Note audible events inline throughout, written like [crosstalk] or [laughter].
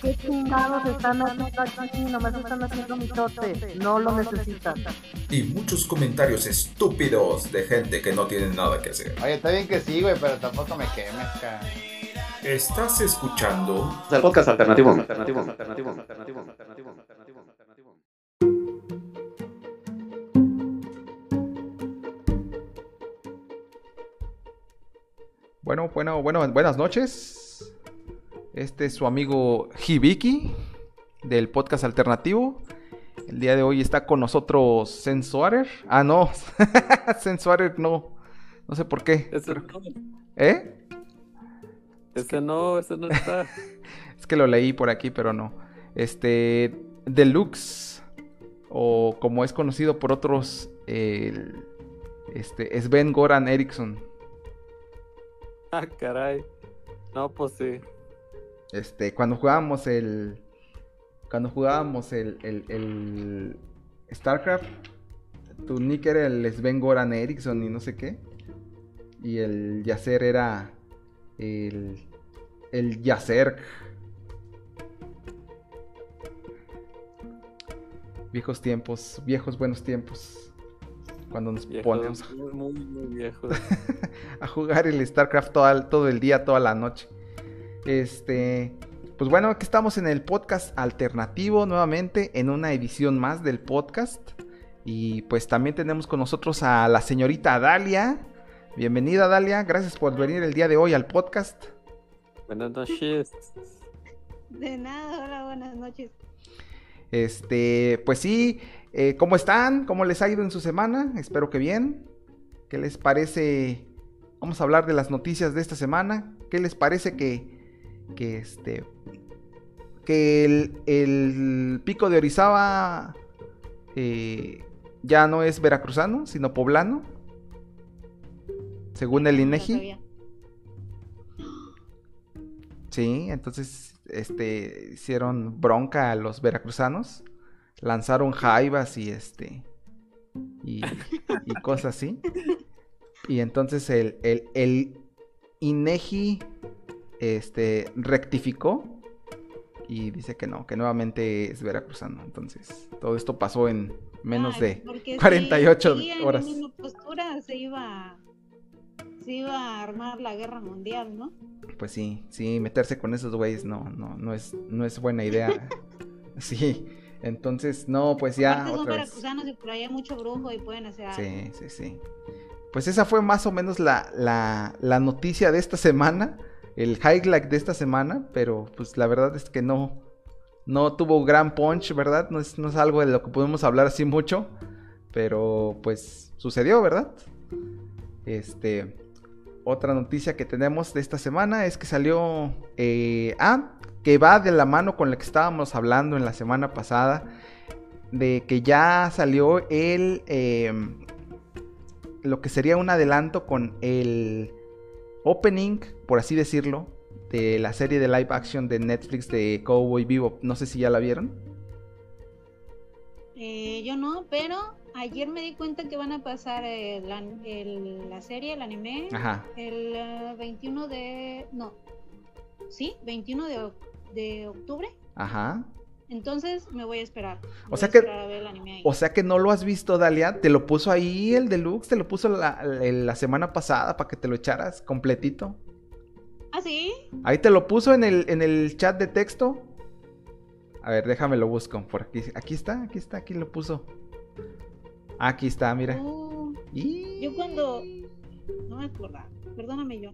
¿Qué chingados están haciendo aquí? Nomás están haciendo mitote. No lo necesitan. y muchos comentarios estúpidos de gente que no tiene nada que hacer. Oye, está bien que sí, güey, pero tampoco me quemes, cara. Estás escuchando El podcast alternativo. Alternativo. Alternativo. Alternativo. Alternativo. Alternativo. Bueno, bueno, bueno, buenas noches. Este es su amigo Hibiki del podcast alternativo. El día de hoy está con nosotros Sensuarer. Ah, no. [laughs] Sensuarer no. No sé por qué. Ese pero- no, ¿Eh? ese no, ese no está. [laughs] Es que lo leí por aquí, pero no. Este. Deluxe. O como es conocido por otros. este. Sven Goran Eriksson. Ah, caray. No, pues sí. Este, cuando jugábamos el. Cuando jugábamos el, el, el StarCraft, tu nick era el Sven Goran Eriksson y no sé qué. Y el Yacer era el. El Yacer. Viejos tiempos, viejos buenos tiempos. Cuando nos Viejos, ponemos muy, muy, muy viejos. [laughs] a jugar el StarCraft todo, todo el día, toda la noche. Este, pues bueno, aquí estamos en el podcast alternativo nuevamente, en una edición más del podcast. Y pues también tenemos con nosotros a la señorita Dalia. Bienvenida Dalia, gracias por venir el día de hoy al podcast. Buenas noches. De nada, hola, buenas noches. Este, pues sí, eh, ¿cómo están? ¿Cómo les ha ido en su semana? Espero que bien. ¿Qué les parece? Vamos a hablar de las noticias de esta semana. ¿Qué les parece que, que este, que el, el pico de Orizaba eh, ya no es veracruzano, sino poblano? Según el INEGI. Sí, entonces este hicieron bronca a los veracruzanos, lanzaron jaivas y este y, y cosas así. [laughs] Y entonces el, el, el INEGI este rectificó y dice que no, que nuevamente es veracruzano. Entonces, todo esto pasó en menos Ay, de porque sí, 48 seguía en la horas. misma postura, se iba, se iba a armar la guerra mundial, ¿no? Pues sí, sí, meterse con esos güeyes no, no, no es, no es buena idea. [laughs] [laughs] Sí, entonces, no, pues ya Aparte son otra vez. veracruzanos y por ahí hay mucho brujo y pueden hacer algo. Sí, sí, sí. Pues esa fue más o menos la, la, la noticia de esta semana, el highlight de esta semana, pero pues la verdad es que no, no tuvo gran punch, ¿verdad? No es, no es algo de lo que podemos hablar así mucho, pero pues sucedió, ¿verdad? Este, otra noticia que tenemos de esta semana es que salió, eh, ah, que va de la mano con la que estábamos hablando en la semana pasada, de que ya salió el, em, lo que sería un adelanto con el opening, por así decirlo, de la serie de live action de Netflix de Cowboy Vivo. No sé si ya la vieron. Eh, yo no, pero ayer me di cuenta que van a pasar la, el- la serie, el anime, Ajá. el eh, 21 de... No, sí, 21 de, de octubre. Ajá. Entonces me voy a esperar. O sea a que- esperar a ver el anime ahí. O sea que no lo has visto, Dalia. Te lo puso ahí el deluxe, te lo puso la, la- la semana pasada para que te lo echaras completito. ¿Ah, sí? Ahí te lo puso en el, en el chat de texto. A ver, déjame lo busco. Por aquí. Aquí está, aquí está, aquí lo puso. Aquí está, mira. Y- yo cuando... No me acuerdo. Perdóname yo.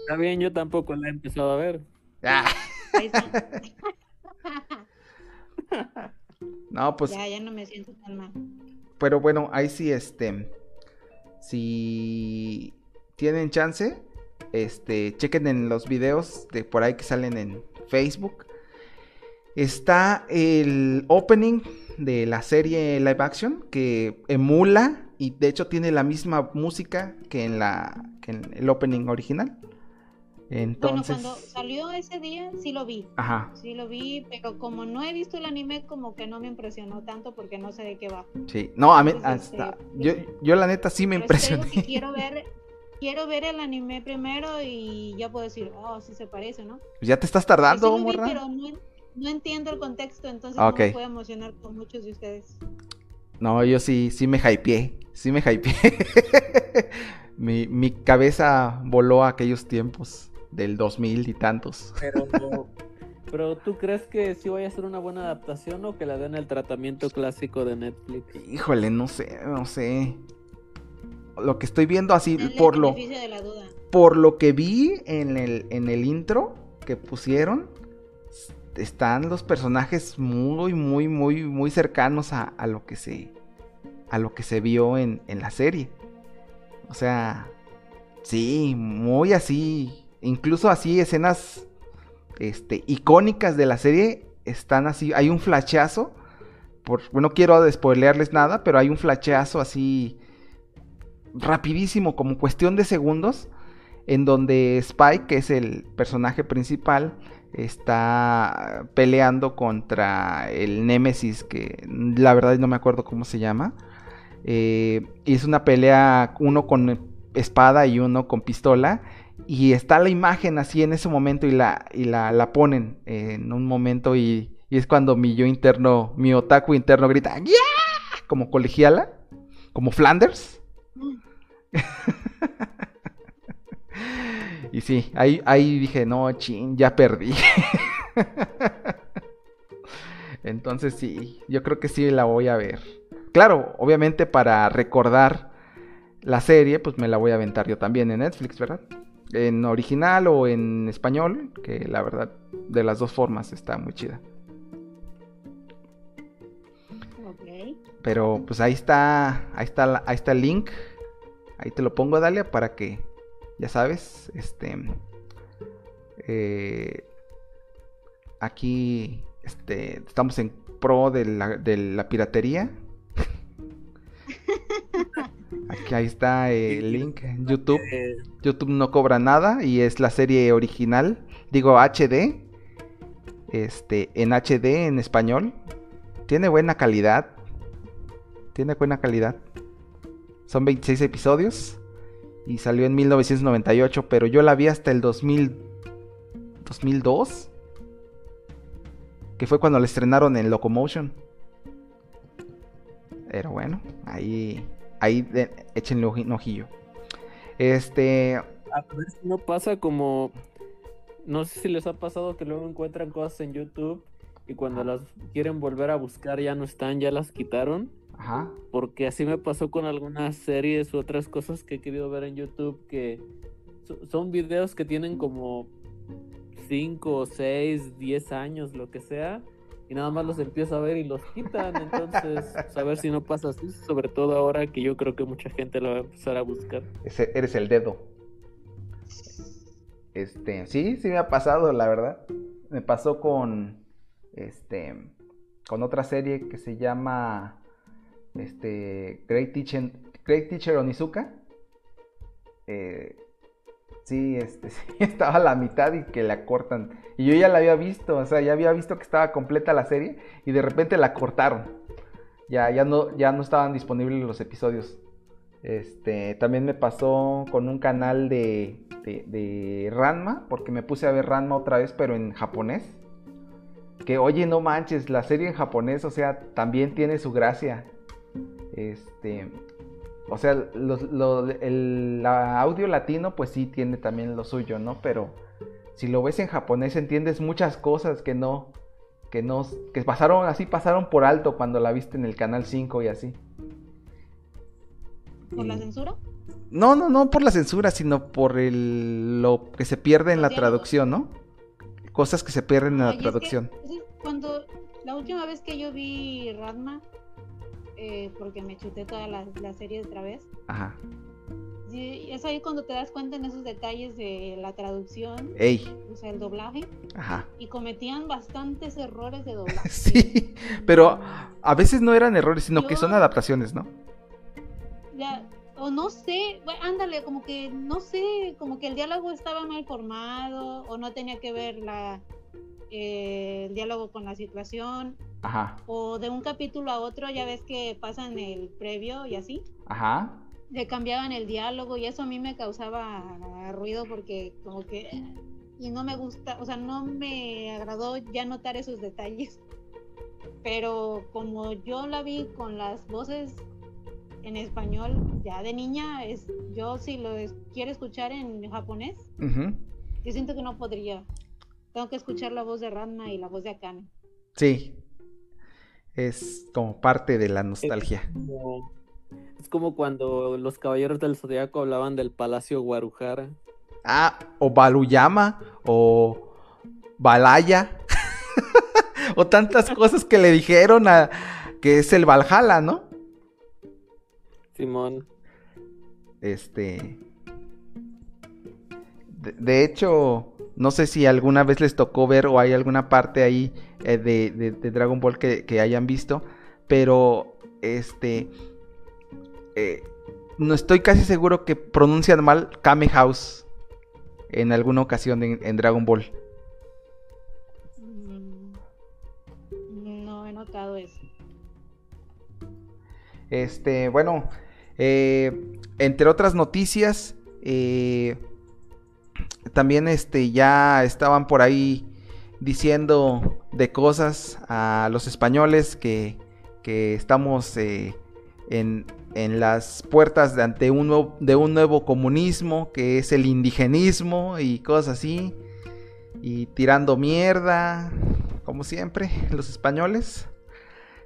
Está bien, yo tampoco la he empezado a ver. Ah, [laughs] Ahí está. [laughs] no, pues ya, ya no me siento tan mal. Pero bueno, ahí sí, este. Si tienen chance, este, chequen en los videos de por ahí que salen en Facebook. Está el opening de la serie live action que emula y de hecho tiene la misma música que en la que en el opening original. Entonces, Bueno, cuando salió ese día, sí lo vi. ajá, Sí lo vi, pero como no he visto el anime, como que no me impresionó tanto porque no sé de qué va. sí. No, a mí Entonces, hasta este, yo, yo la neta sí me que quiero ver, [laughs] quiero ver el anime primero y ya puedo decir, oh, sí se parece, ¿no? Ya te estás sí tardando, lo vi, morra. pero no, no entiendo el contexto, entonces Ah, ok. no me puedo emocionar con muchos de ustedes. No, yo sí, sí me hypeé. Sí me hypeé. [laughs] mi, mi cabeza voló a aquellos tiempos del 2000 y tantos. Pero, [laughs] pero ¿tú crees que sí vaya a ser una buena adaptación o que la den el tratamiento clásico de Netflix? Híjole, no sé, no sé. Lo que estoy viendo así, por lo, beneficio de la duda. por lo que vi en el, en el intro que pusieron, están los personajes muy, muy, muy, muy cercanos a, a lo que se a lo que se vio en, en la serie. O sea, sí, muy así. Incluso así escenas este, icónicas de la serie están así. Hay un flachazo. Por, no quiero spoilearles nada, pero hay un flachazo así rapidísimo, como cuestión de segundos, en donde Spike, que es el personaje principal, está peleando contra el Némesis, que la verdad no me acuerdo cómo se llama. Eh, y es una pelea uno con espada y uno con pistola. Y está la imagen así en ese momento y la, y la, la ponen en un momento y, es cuando mi yo interno, mi otaku interno grita ¡Ya! Como colegiala, como Flanders. [laughs] y sí, ahí, ahí dije, no, chin, ya perdí. [laughs] Entonces sí, yo creo que sí la voy a ver. Claro, obviamente para recordar la serie, pues me la voy a aventar yo también en Netflix, ¿verdad? En original o en español, que la verdad, de las dos formas está muy chida. Ok. Pero pues ahí está, ahí está, ahí está el link. Ahí te lo pongo, Dalia, para que, ya sabes, este, eh, aquí, este, estamos en pro de la, de la piratería. Aquí ahí está el link YouTube. YouTube no cobra nada y es la serie original, digo HD, este, en HD en español. Tiene buena calidad. Tiene buena calidad. Son 26 episodios y salió en 1998, pero yo la vi hasta el 2000 2002, que fue cuando la estrenaron en Locomotion. Pero bueno, ahí ahí de- échenle un ojillo. Este, a ver si no pasa como. No sé si les ha pasado que luego encuentran cosas en YouTube y cuando las quieren volver a buscar ya no están, ya las quitaron. ajá. Porque así me pasó con algunas series u otras cosas que he querido ver en YouTube que so- son videos que tienen como 5, 6, 10 años, lo que sea, y nada más los empiezo a ver y los quitan. Entonces, a ver si no pasa así, sobre todo ahora que yo creo que mucha gente lo va a empezar a buscar. Eres el dedo. Este, sí, sí me ha pasado, la verdad. Me pasó con este con otra serie que se llama este Great Teacher, Great Teacher Onizuka. Eh, sí, este [laughs] sí, estaba a la mitad y que la cortan. Y yo ya la había visto, o sea, ya había visto que estaba completa la serie y de repente la cortaron. Ya, ya no, ya no estaban disponibles los episodios. Este, también me pasó con un canal de, de, de Ranma, porque me puse a ver Ranma otra vez, pero en japonés. Que oye, no manches, la serie en japonés, o sea, también tiene su gracia. Este, o sea, los- lo- el audio latino, pues sí tiene también lo suyo, ¿no? Pero si lo ves en japonés, entiendes muchas cosas que no, que no, que pasaron así, pasaron por alto cuando la viste en el canal 5 y así. ¿Por la censura? No, no, no por la censura, sino por el, lo que se pierde en la Los traducción, ¿no? Cosas que se pierden en la Ay, es que- traducción. es que cuando la última vez que yo vi Radma, eh, porque me chuté toda la, la serie otra vez, Ajá. sí, es ahí cuando te das cuenta en esos detalles de la traducción, Ey, o sea, el doblaje, ajá. y cometían bastantes errores de [laughs] doblaje. Sí, pero a veces no eran errores, sino que son adaptaciones, ¿no? ya, o no sé, ándale, como que, no sé, como que el diálogo estaba mal formado, o no tenía que ver la, eh, el diálogo con la situación, Ajá, o de un capítulo a otro, ya ves que pasan el previo y así, ajá. le cambiaban el diálogo y eso a mí me causaba ruido porque como que y no me gusta, o sea, no me agradó ya notar esos detalles. Pero como yo la vi con las voces en español ya de niña, es yo si lo es- quiero escuchar en japonés, yo siento que no podría. Tengo que escuchar la voz de Ranma y la voz de Akane. Sí. Es como parte de la nostalgia. Como- es como cuando los caballeros del zodiaco hablaban del palacio Guarujara. Ah, o Baluyama, o Balaya. [laughs] o tantas [laughs] cosas que le dijeron a que es el Valhalla, ¿no? Simón. Este. De, de hecho, no sé si alguna vez les tocó ver o hay alguna parte ahí eh, de, de- de Dragon Ball que, que hayan visto. Pero, este. eh, no estoy casi seguro que pronuncian mal Kame House en alguna ocasión en, en Dragon Ball. Mm, No he notado eso. Este, bueno, eh, entre otras noticias, eh, también este, ya estaban por ahí diciendo de cosas a los españoles que, que estamos eh, en, en las puertas de, ante un nuevo, de un nuevo comunismo, que es el indigenismo y cosas así, y tirando mierda, como siempre, [laughs] los españoles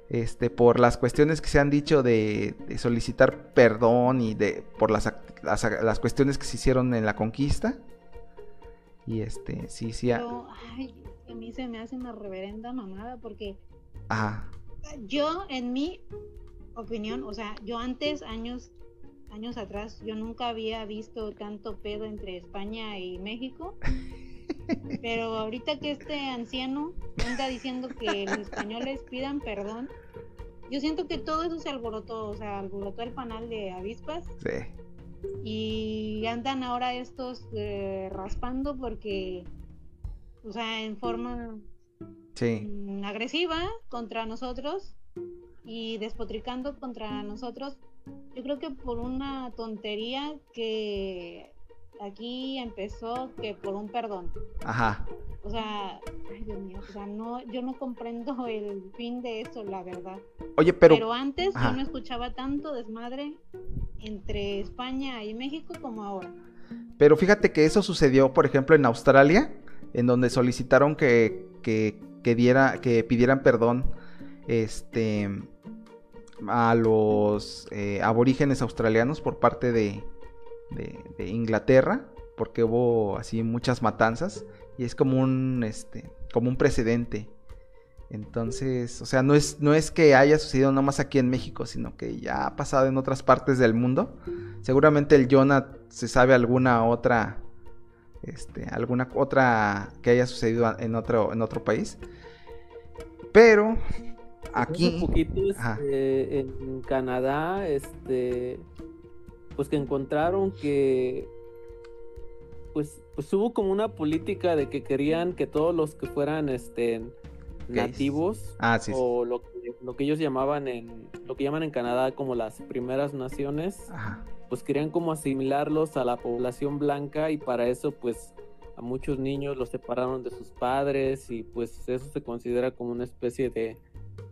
este, por las cuestiones que se han dicho de, de solicitar perdón y de por las, las, las cuestiones que se hicieron en la conquista. Y este, sí, sí. ay, a mí se me hace una reverenda mamada porque Ajá. yo, en mi opinión, o sea, yo antes, años, años atrás, yo nunca había visto tanto pedo entre España y México. [laughs] Pero ahorita que este anciano anda diciendo que los españoles pidan perdón, yo siento que todo eso se alborotó, o sea, alborotó el panal de avispas Sí. Y andan ahora estos eh, raspando porque, o sea, en forma Sí. mm, agresiva contra nosotros y despotricando contra nosotros. Yo creo que por una tontería que aquí empezó que por un perdón. Ajá. O sea, ay Dios mío, o sea, no, yo no comprendo [laughs] el fin de eso, la verdad. Oye, pero. Pero, antes ajá. yo no escuchaba tanto desmadre entre España y México como ahora. Pero fíjate que eso sucedió, por ejemplo, en Australia, en donde solicitaron que, que, que diera, que pidieran perdón este, a los eh, aborígenes australianos por parte de, de, de Inglaterra, porque hubo así muchas matanzas, y es como un, este, como un precedente. Entonces, o sea, no es, no es que haya sucedido nomás aquí en México, sino que ya ha pasado en otras partes del mundo. Seguramente el Jonah se sabe alguna otra, este, alguna otra que haya sucedido en otro, en otro país. Pero Hace aquí, este, en Canadá, este, pues que encontraron que, pues, pues hubo como una política de que querían que todos los que fueran, este, nativos ah, sí, sí. o lo que, lo que ellos llamaban en, lo que llaman en Canadá como las primeras naciones, Ajá. pues querían como asimilarlos a la población blanca y para eso, pues, a muchos niños los separaron de sus padres y pues eso se considera como una especie de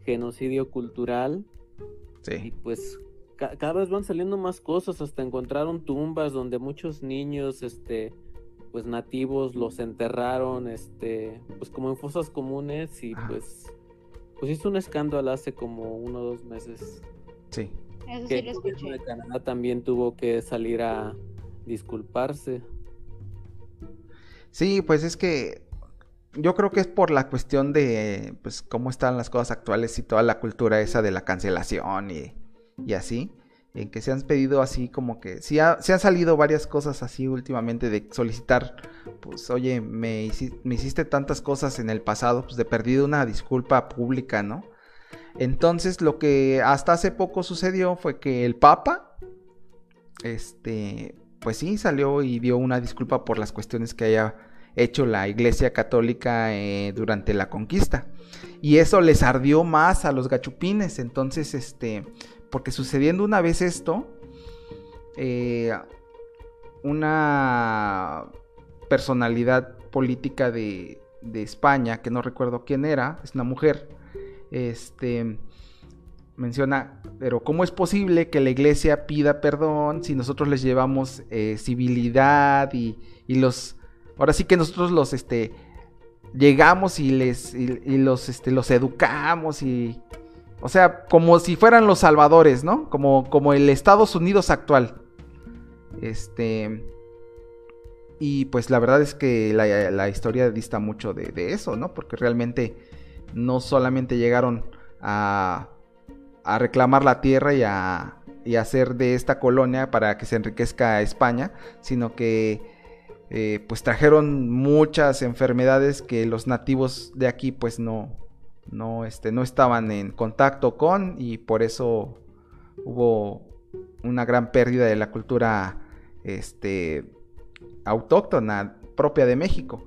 genocidio cultural y sí. pues ca- cada vez van saliendo más cosas hasta encontraron tumbas donde muchos niños este pues nativos los enterraron este pues como en fosas comunes y Ajá. pues pues hizo un escándalo hace como uno o dos meses sí. Eso que sí lo el de Canadá también tuvo que salir a disculparse Sí, pues es que yo creo que es por la cuestión de pues cómo están las cosas actuales y toda la cultura esa de la cancelación y, y así, en que se han pedido así como que ha- se han salido varias cosas así últimamente de solicitar, pues oye, me hiciste tantas cosas en el pasado, pues de perdido una disculpa pública, ¿no? Entonces lo que hasta hace poco sucedió fue que el Papa este, pues sí, salió y dio una disculpa por las cuestiones que haya hecho la Iglesia Católica eh, durante la conquista. Y eso les ardió más a los gachupines. Entonces, este, porque sucediendo una vez esto, eh, una personalidad política de, de España, que no recuerdo quién era, es una mujer, este menciona, pero ¿cómo es posible que la iglesia pida perdón si nosotros les llevamos eh, civilidad y, y, los, ahora sí que nosotros los, este, llegamos y les, y, y los, este, los educamos y, o sea, como si fueran los salvadores, ¿no? Como, como el Estados Unidos actual. Este, y pues la verdad es que la, la historia dista mucho de, de, eso, ¿no? Porque realmente no solamente llegaron a, a reclamar la tierra y a, y hacer de esta colonia para que se enriquezca España, sino que eh, pues trajeron muchas enfermedades que los nativos de aquí pues no, no, este, no estaban en contacto con y por eso hubo una gran pérdida de la cultura este, autóctona propia de México.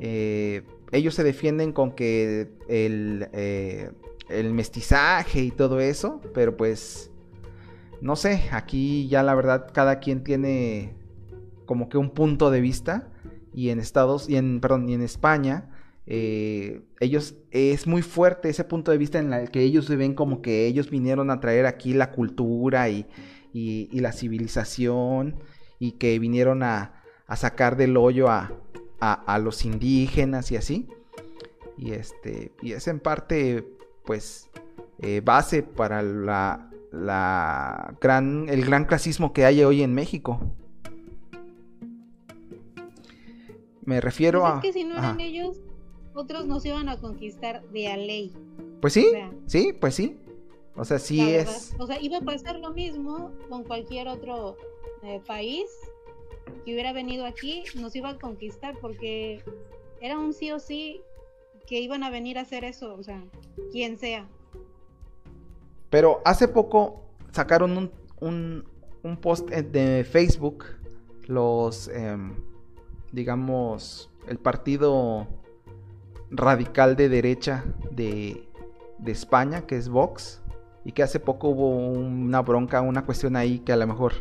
Eh, ellos se defienden con que el, eh, el, mestizaje y todo eso, pero pues no sé, aquí ya la verdad cada quien tiene como que un punto de vista y en Estados y en perdón, y en España eh, ellos es muy fuerte ese punto de vista en el que ellos se ven como que ellos vinieron a traer aquí la cultura y, y, y la civilización y que vinieron a, a sacar del hoyo a, a, a, los indígenas y así. Y este. Y es en parte. Pues. Eh, base para la. La gran. el gran clasismo que hay hoy en México. Me refiero Pues a. es que si no eran ellos, otros nos iban a conquistar de a ley. Pues sí, O sea, sí, pues sí. O sea, sí verdad. es. O sea, iba a pasar lo mismo con cualquier otro eh, país que hubiera venido aquí, nos iba a conquistar porque era un sí o sí que iban a venir a hacer eso, o sea, quien sea. Pero hace poco sacaron un, un, un post de Facebook, los, eh, digamos, el partido radical de derecha de, de, España, que es Vox, y que hace poco hubo una bronca, una cuestión ahí que a lo mejor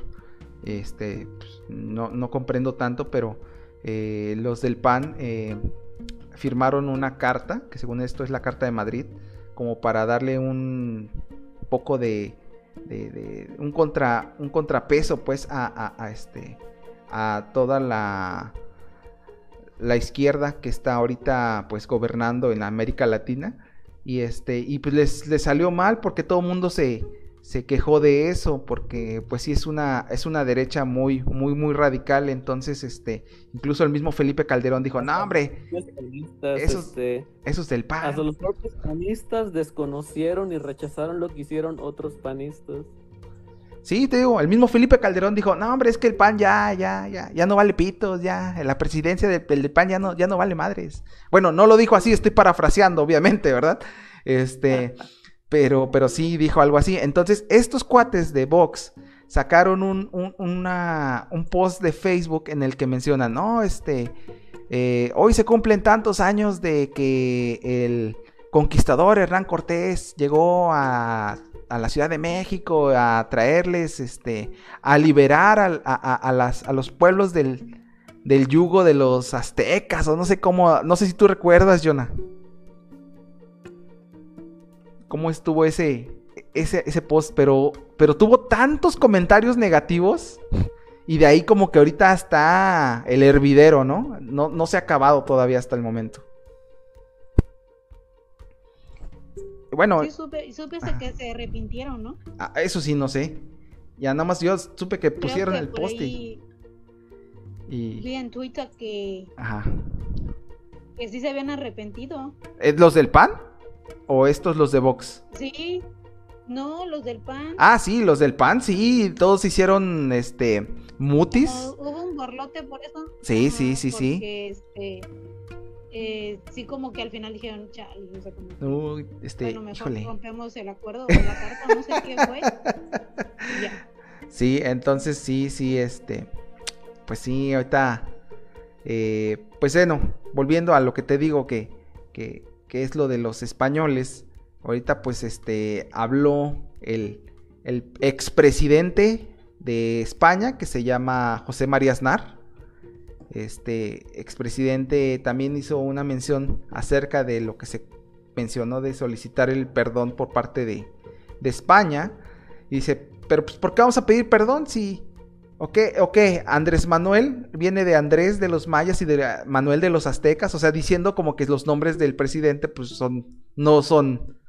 este, pues, no, no, comprendo tanto, pero eh, los del PAN eh, firmaron una carta, que según esto es la Carta de Madrid, como para darle un poco de, de, un, contra, un contrapeso pues a, este, a toda la, la izquierda que está ahorita pues gobernando en América Latina. Y este y pues les, les salió mal porque todo el mundo se, se quejó de eso porque pues sí es una es una derecha muy muy muy radical. Entonces este incluso el mismo Felipe Calderón dijo no hombre esos, este, esos del PAN hasta los propios panistas desconocieron y rechazaron lo que hicieron otros panistas Sí, te digo, el mismo Felipe Calderón dijo, no hombre, es que el PAN ya, ya, ya, ya no vale pitos, ya, la presidencia del, del PAN ya no, ya no vale madres. Bueno, no lo dijo así, estoy parafraseando, obviamente, ¿verdad? Este, [laughs] pero, pero sí dijo algo así. Entonces, estos cuates de Vox sacaron un, un, una, un post de Facebook en el que mencionan, no, este, eh, hoy se cumplen tantos años de que el conquistador Hernán Cortés llegó a a la Ciudad de México a traerles, este, a liberar a, a, las, a los pueblos del, del, yugo de los aztecas, o no sé cómo, no sé si tú recuerdas, Jonah. ¿Cómo estuvo ese, ese, ese post? Pero, pero tuvo tantos comentarios negativos. Y de ahí como que ahorita está el hervidero, ¿no? No, no se ha acabado todavía hasta el momento. Bueno. Sí, supe, supe que se arrepintieron, ¿no? Ah, eso sí, no sé. Ya nada más yo supe que pusieron que el poste. Y... Vi en Twitter que. Ajá. Que sí se habían arrepentido. ¿Los del PAN? ¿O estos los de Vox? Sí. No, los del PAN. Ah, sí, los del PAN, sí. Todos hicieron este. Mutis. No, hubo un borlote por eso. Sí, Ajá, sí, sí, porque, sí. Este, eh, sí como que al final dijeron, chale, no sé cómo. Este, bueno, mejor híjole. rompemos el acuerdo o la carta, no sé qué fue. ya. Sí, entonces sí, sí, este. Pues sí, ahorita. eh, pues bueno, volviendo a lo que te digo que, que, que es lo de los españoles. Ahorita pues este habló el, el expresidente de España que se llama José María Aznar. Este expresidente también hizo una mención acerca de lo que se mencionó de solicitar el perdón por parte de, España. Dice, pero pues ¿por qué vamos a pedir perdón si... ¿O qué, o qué? Andrés Manuel viene de Andrés de los mayas y de Manuel de los aztecas, o sea, diciendo como que los nombres del presidente pues son no son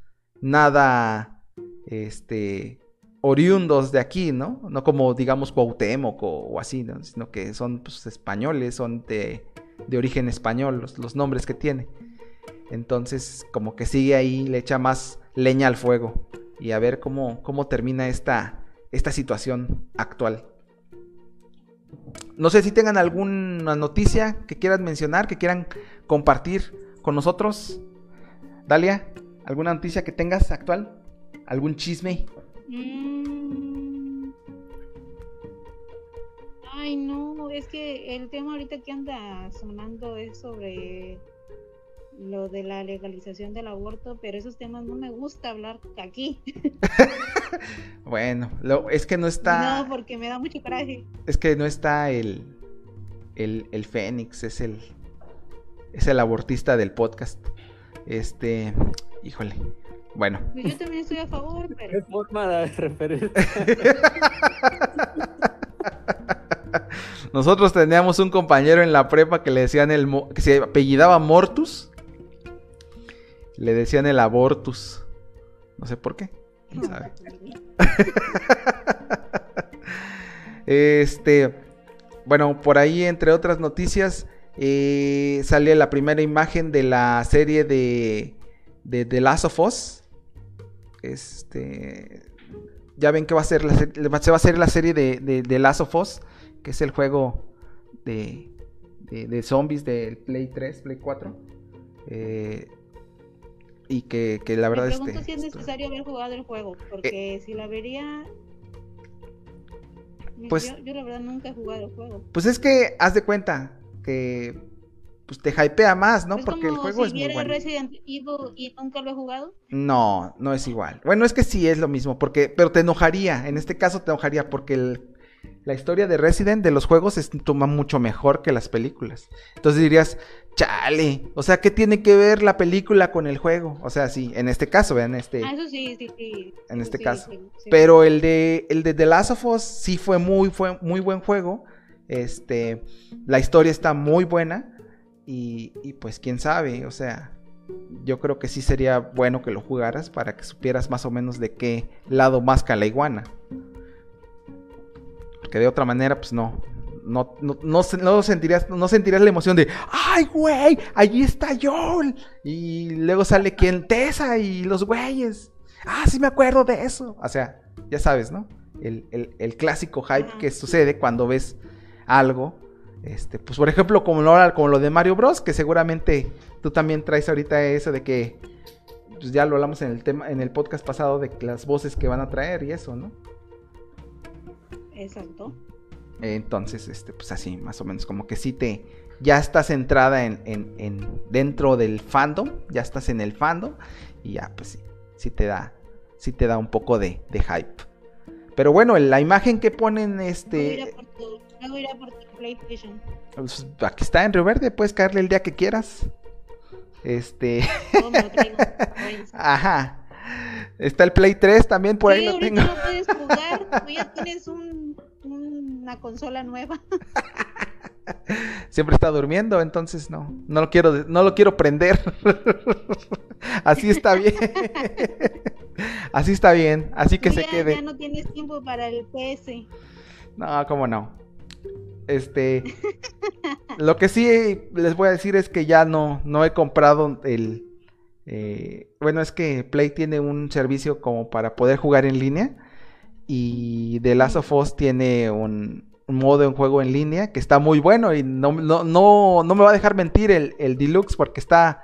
nada este oriundos de aquí, ¿no? No como digamos Cuauhtémoc o, así, ¿no? Sino que son pues, españoles, son de, de origen español los, los nombres que tiene. Entonces, como que sigue ahí, le echa más leña al fuego. Y a ver cómo, cómo termina esta, esta situación actual. No sé si tengan alguna noticia que quieran mencionar, que quieran compartir con nosotros. Dalia, ¿alguna noticia que tengas actual? ¿Algún chisme? Mm. Ay, no, es que el tema ahorita que anda sonando es sobre lo de la legalización del aborto, pero esos temas no me gusta hablar aquí. [laughs] Bueno, lo- es que no está. No, porque me da mucho coraje. Es que no está el, el, el Fénix, es el, es el abortista del podcast. Este, híjole, bueno. Yo también estoy a favor, ¿Qué pero forma de referencia? [laughs] Nosotros teníamos un compañero en la prepa que le decían el, que se apellidaba Mortus. Le decían el abortus. No sé por qué. quién sabe. [laughs] Este, bueno, por ahí, entre otras noticias, eh, sale la primera imagen de la serie de, de The Last of Us. Este, ya ven que va a ser la, se- va a hacer la serie de, de, de Last of Us, que es el juego de, de, de zombies del Play 3, Play 4. Eh, y que, que la verdad me pregunto este, si es esto- necesario haber jugado el juego, porque si la vería... Pues- yo, yo la verdad nunca he jugado el juego. Pues es que haz de cuenta que pues te hypea más, ¿no? Porque el juego si es muy bueno. Resident Evil y nunca lo he jugado. No, no es igual. Bueno, es que sí es lo mismo, porque, pero te enojaría. En este caso te enojaría porque el- la historia de Resident de los juegos es toma mucho mejor que las películas. Entonces dirías, chale, o sea, ¿qué tiene que ver la película con el juego? O sea, sí, en este caso, vean este. Ah, eso sí, sí, sí. en este sí, caso. sí, sí. Pero el de el de The Last of Us sí fue muy fue muy buen juego. Este, la historia está muy buena y, y pues quién sabe, o sea, yo creo que sí sería bueno que lo jugaras para que supieras más o menos de qué lado masca la iguana. Porque de otra manera pues no no, no, no, se- no sentirías, no sentirías la emoción de ¡Ay, güey! ¡Allí está Joel! Y luego sale quien Tessa y los güeyes. ¡Ah, sí me acuerdo de eso! O sea, ya sabes, ¿no? El, el- el clásico hype que sucede cuando ves algo. Este, pues por ejemplo, como lo, como lo de Mario Bros, que seguramente tú también traes ahorita eso de que pues ya lo hablamos en el tema, en el podcast pasado de las voces que van a traer y eso, ¿no? Exacto. Entonces, este, pues así, más o menos, como que sí te, ya estás centrada en, en, en- dentro del fandom, ya estás en el fandom, y ya, pues sí, sí te da, sí te da un poco de, de hype. Pero bueno, la imagen que ponen, este, luego por tu PlayStation. pues, aquí está en Río Verde, puedes caerle el día que quieras. Este, Luego me lo traigo. Ay, [laughs] ajá. Está el Play 3 también, por ahí lo tengo. no puedes jugar, [laughs] ya tienes un, una consola nueva. [laughs] Siempre está durmiendo, entonces no, no lo quiero, no lo quiero prender. así está bien. así está bien, así que se quede. ya no tienes tiempo para el PS. No, cómo no. Este, [laughs] lo que sí les voy a decir es que ya no, no he comprado el, eh, bueno, es que Play tiene un servicio como para poder jugar en línea y The Last of Us tiene un, un modo en juego en línea que está muy bueno y no, no, no, no me va a dejar mentir el, el Deluxe porque está,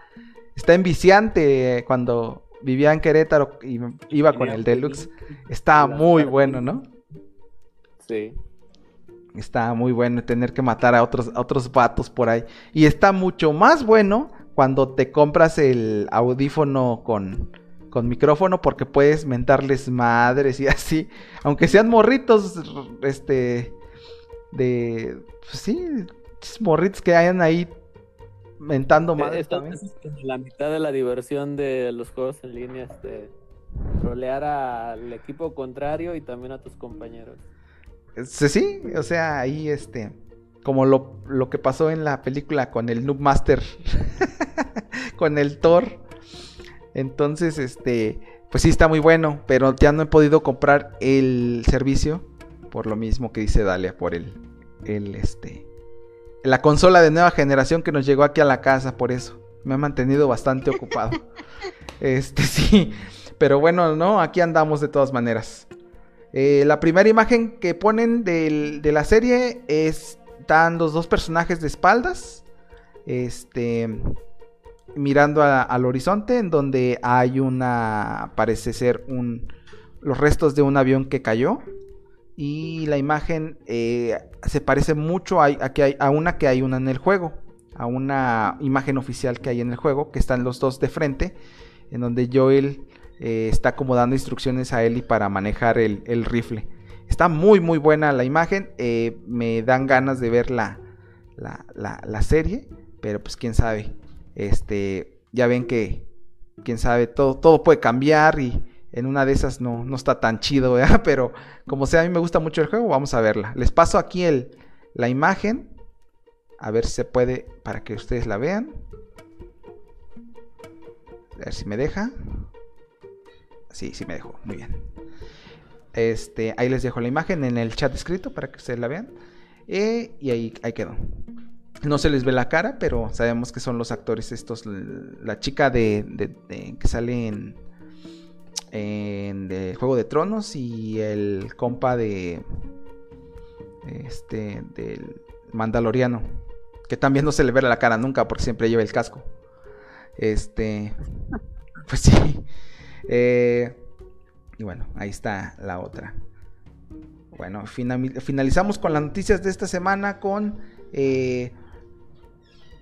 está enviciante cuando vivía en Querétaro y iba con el Deluxe. Está muy bueno, ¿no? Sí. Está muy bueno tener que matar a otros, a otros vatos por ahí. Y está mucho más bueno cuando te compras el audífono con, con micrófono porque puedes mentarles madres y [laughs] así. Aunque sean morritos, este, de, pues sí, morritos que hayan ahí mentando madres Esto también. es la mitad de la diversión de los juegos en línea, este, trolear al equipo contrario y también a tus compañeros. Sí, sí, o sea, ahí este, como lo, lo que pasó en la película con el Noob Master, [laughs] con el Thor. Entonces, este, pues sí está muy bueno, pero ya no he podido comprar el servicio por lo mismo que dice Dalia, por el, el, este, la consola de nueva generación que nos llegó aquí a la casa, por eso. Me ha mantenido bastante ocupado. [laughs] Este, sí, pero bueno, no, aquí andamos de todas maneras. Eh, la primera imagen que ponen de la serie es, están los dos personajes de espaldas, este, mirando al horizonte, en donde hay una, parece ser un, los restos de un avión que cayó. Y la imagen eh, se parece mucho a, hay, a una que hay una en el juego, a una imagen oficial que hay en el juego, que están los dos de frente, en donde Joel eh, está como dando instrucciones a Ellie para manejar el, el rifle. Está muy muy buena la imagen, eh, me dan ganas de ver la, la, la- la serie, pero pues quién sabe, este, ya ven que, quién sabe, todo, todo puede cambiar y en una de esas no, no está tan chido, [laughs] pero como sea, a mí me gusta mucho el juego, vamos a verla. Les paso aquí el, la imagen, a ver si se puede para que ustedes la vean. A ver si me deja. Sí, sí me dejó. Muy bien. Este, ahí les dejo la imagen en el chat escrito para que ustedes la vean. Eh, y ahí, ahí quedó. No se les ve la cara, pero sabemos que son los actores estos. La chica de, de- que sale en, en de Juego de Tronos y el compa de este del Mandaloriano, que también no se le ve la cara nunca porque siempre lleva el casco. Este, pues sí. Eh, y bueno, ahí está la otra. Bueno, finalizamos con las noticias de esta semana con... eh,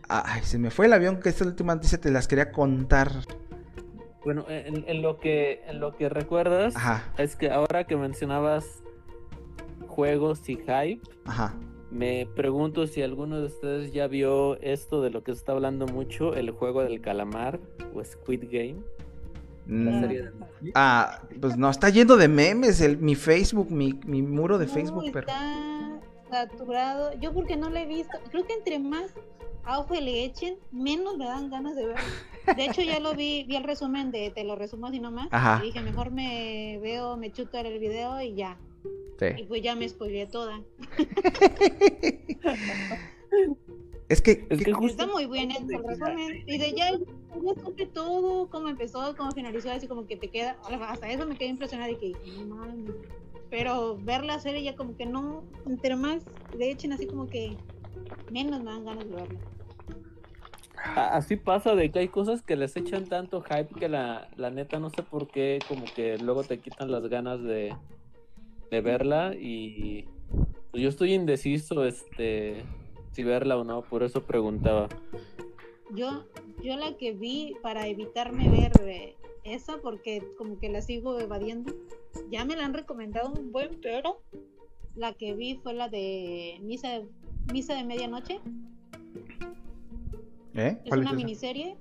ay, se me fue el avión que esta última noticia te las quería contar. Bueno, en, en lo que en lo que recuerdas Ajá, es que ahora que mencionabas juegos y hype, ajá. me pregunto si alguno de ustedes ya vio esto de lo que se está hablando mucho, el juego del calamar o Squid Game, la Mm, serie de. Ah, pues no, está lleno de memes el, mi Facebook, mi, mi muro de No, Facebook, pero... Está saturado. Yo porque no lo he visto. Creo que entre más ojo le echen, menos me dan ganas de ver. De hecho, ya lo vi, vi el resumen de, te lo resumo así nomás. Ajá. Y dije, mejor me veo, me chuto el video y ya. Y Sí. pues ya me spoileé toda. [laughs] Es que... Es que Está muy bien el resumen. Y de ya, ya supe todo, cómo empezó, cómo finalizó, así como que te queda. Hasta eso me quedé impresionada y que no mames. Pero ver la serie ya como que no, entre más le echen así como que menos me dan ganas de verla. Así pasa de que hay cosas que les echan tanto hype que la, la neta no sé por qué como que luego te quitan las ganas de, de verla y pues, yo estoy indeciso este si verla o no, por eso preguntaba. Yo, yo la que vi para evitarme ver eh, esa, porque como que la sigo evadiendo, ya me la han recomendado un buen pero. La que vi fue la de Misa de, Misa de Medianoche. ¿Eh? Es ¿Cuál una es miniserie.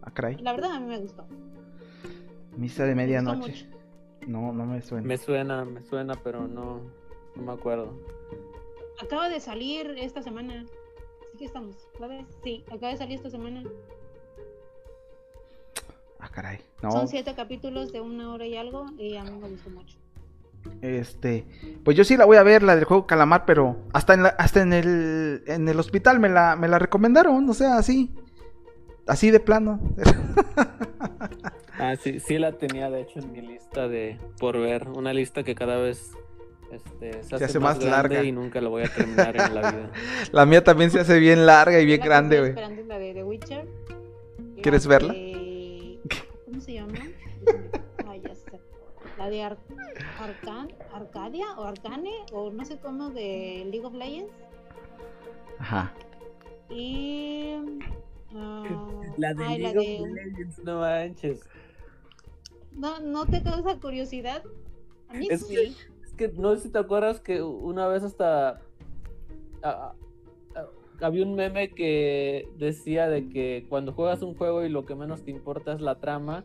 Ah, caray. La verdad a mí me gustó. Misa de medianoche. No, no me suena. Me suena, me suena, pero no, no me acuerdo. Acaba de salir esta semana. Así que estamos. ¿Sabes? Sí, acaba de salir esta semana. Ah, caray. No, Son siete capítulos de una hora y algo y a mí me gustó mucho. este, pues yo sí la voy a ver, la del juego Calamar, pero hasta en la- hasta en el en el hospital me la me la recomendaron, o sea, así así de plano. [laughs] Ah, sí, sí la tenía de hecho en mi lista de por ver, una lista que cada vez este, se, hace, hace más, larga. y nunca la voy a terminar en la vida. [laughs] la mía también se hace bien larga y bien La grande, güey. esperando es la de The Witcher. La ¿Quieres verla? de- [laughs] ¿Cómo se llama? Ay, ya sé. la de Ar- Arcan- Arcadia o Arcane o no sé cómo de League of Legends Ajá. y ah, La de ay, la League of de- Legends, no manches. no no te causa curiosidad a mí Es sí que, que no sé si te acuerdas que una vez hasta había un meme que decía de que cuando juegas un juego y lo que menos te importa es la trama.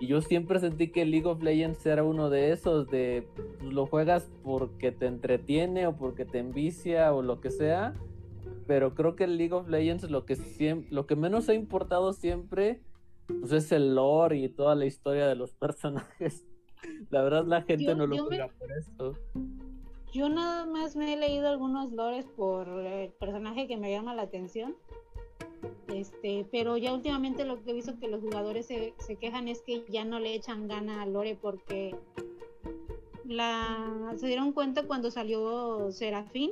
Y yo siempre sentí que League of Legends era uno de esos, de pues, lo juegas porque te entretiene o porque te envicia o lo que sea. Pero creo que League of Legends lo que, siem- lo que menos ha importado siempre pues es el lore y toda la historia de los [laughs] personajes. La verdad la gente Yo- no lo yo me- juega por eso. Yo nada más me he leído algunos lores por el personaje que me llama la atención. Este, pero ya últimamente lo que he visto que los jugadores se, se quejan es que ya no le echan gana a Lore porque la se dieron cuenta cuando salió Serafín.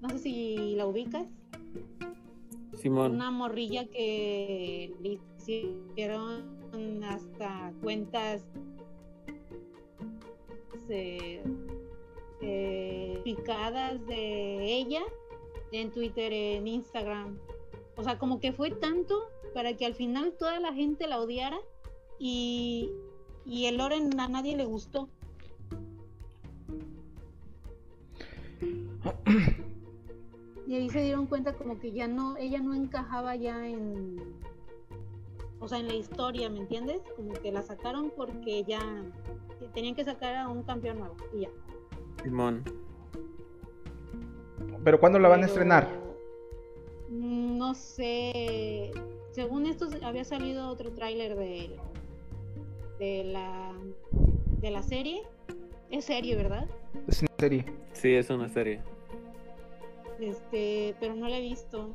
No sé si la ubicas. Simón. Una morrilla que le hicieron hasta cuentas eh, picadas de ella en Twitter, en Instagram. O sea, como que fue tanto para que al final toda la gente la odiara y, y el Loren a nadie le gustó. Y ahí se dieron cuenta como que ya no, ella no encajaba ya en, o sea, en la historia, ¿me entiendes? Como que la sacaron porque ya que tenían que sacar a un campeón nuevo y ya. Simón. ¿Pero cuándo la van a estrenar? mm, No sé. Según esto había salido otro tráiler de de la de la serie. Es serie, ¿verdad? Es una serie. Sí, es una serie. Este, pero no la he visto.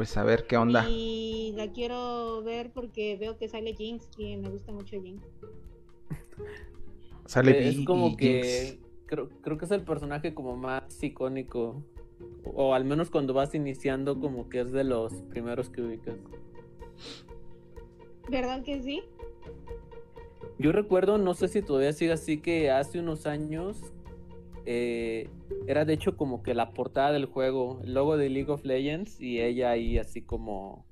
Pues a ver qué onda. Y la quiero ver porque veo que sale Jinx y me gusta mucho Jinx. Sale Eh, es como y que Jinx. creo, creo que es el personaje como más icónico. O al menos cuando vas iniciando, como que es de los primeros que ubicas. ¿Verdad que sí? Yo recuerdo, no sé si todavía sigue así, que hace unos años eh, era de hecho como que la portada del juego, el logo de League of Legends y ella ahí así como...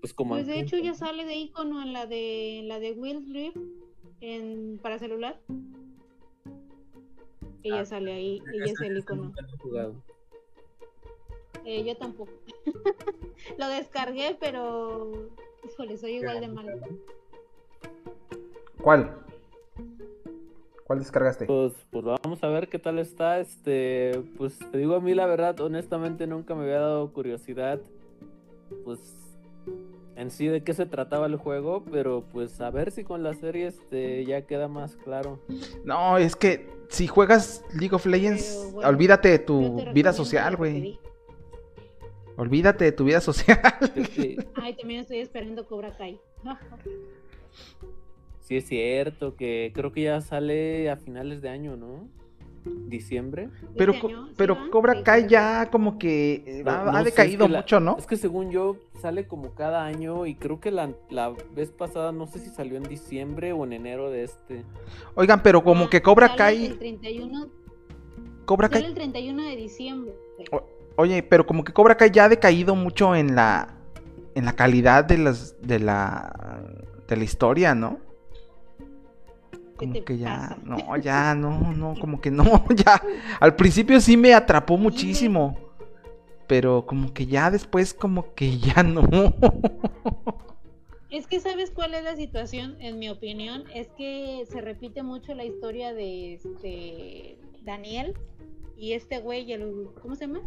Pues como... Pues de hecho ya sale de icono en la de en la de Will Rift en para celular. Ella Ah, sale ahí, ella es el icono. Eh, yo tampoco. [laughs] Lo descargué, pero híjole, soy igual de malo. ¿Cuál? ¿Cuál descargaste? Pues, pues vamos a ver qué tal está. Este, pues te digo a mí la verdad, honestamente nunca me había dado curiosidad, pues en sí de qué se trataba el juego, pero pues a ver si con la serie este ya queda más claro. No, es que si juegas League of Legends, Pero, bueno, olvídate de tu vida social, güey. Olvídate de tu vida [laughs] social. Ay, también estoy esperando Cobra Kai. Sí es cierto que creo que ya sale a finales de año, ¿no? Diciembre. Pero, Este co- año, sí, pero Cobra sí, Kai ya como que eh, No, ha, no ha sé, es decaído la- mucho, ¿no? Es que según yo sale como cada año y creo que la, la vez pasada no sé si salió en diciembre o en enero de este. Oigan, pero como Ah, que Cobra sale Kai, El 31, Cobra sale Kai, el 31 de diciembre. oye, pero como que Cobra Kai ya ha decaído mucho en la en la calidad de las de la de la historia, ¿no? ¿Qué Como que ya, pasa? no, [laughs] ya, no, no, como que no, [laughs] ya. Al principio sí me atrapó muchísimo, pero como que ya después como que [laughs] ya no. Es que sabes cuál es la situación, en mi opinión, es que se repite mucho la historia de este Daniel y este güey, el ¿cómo se llama?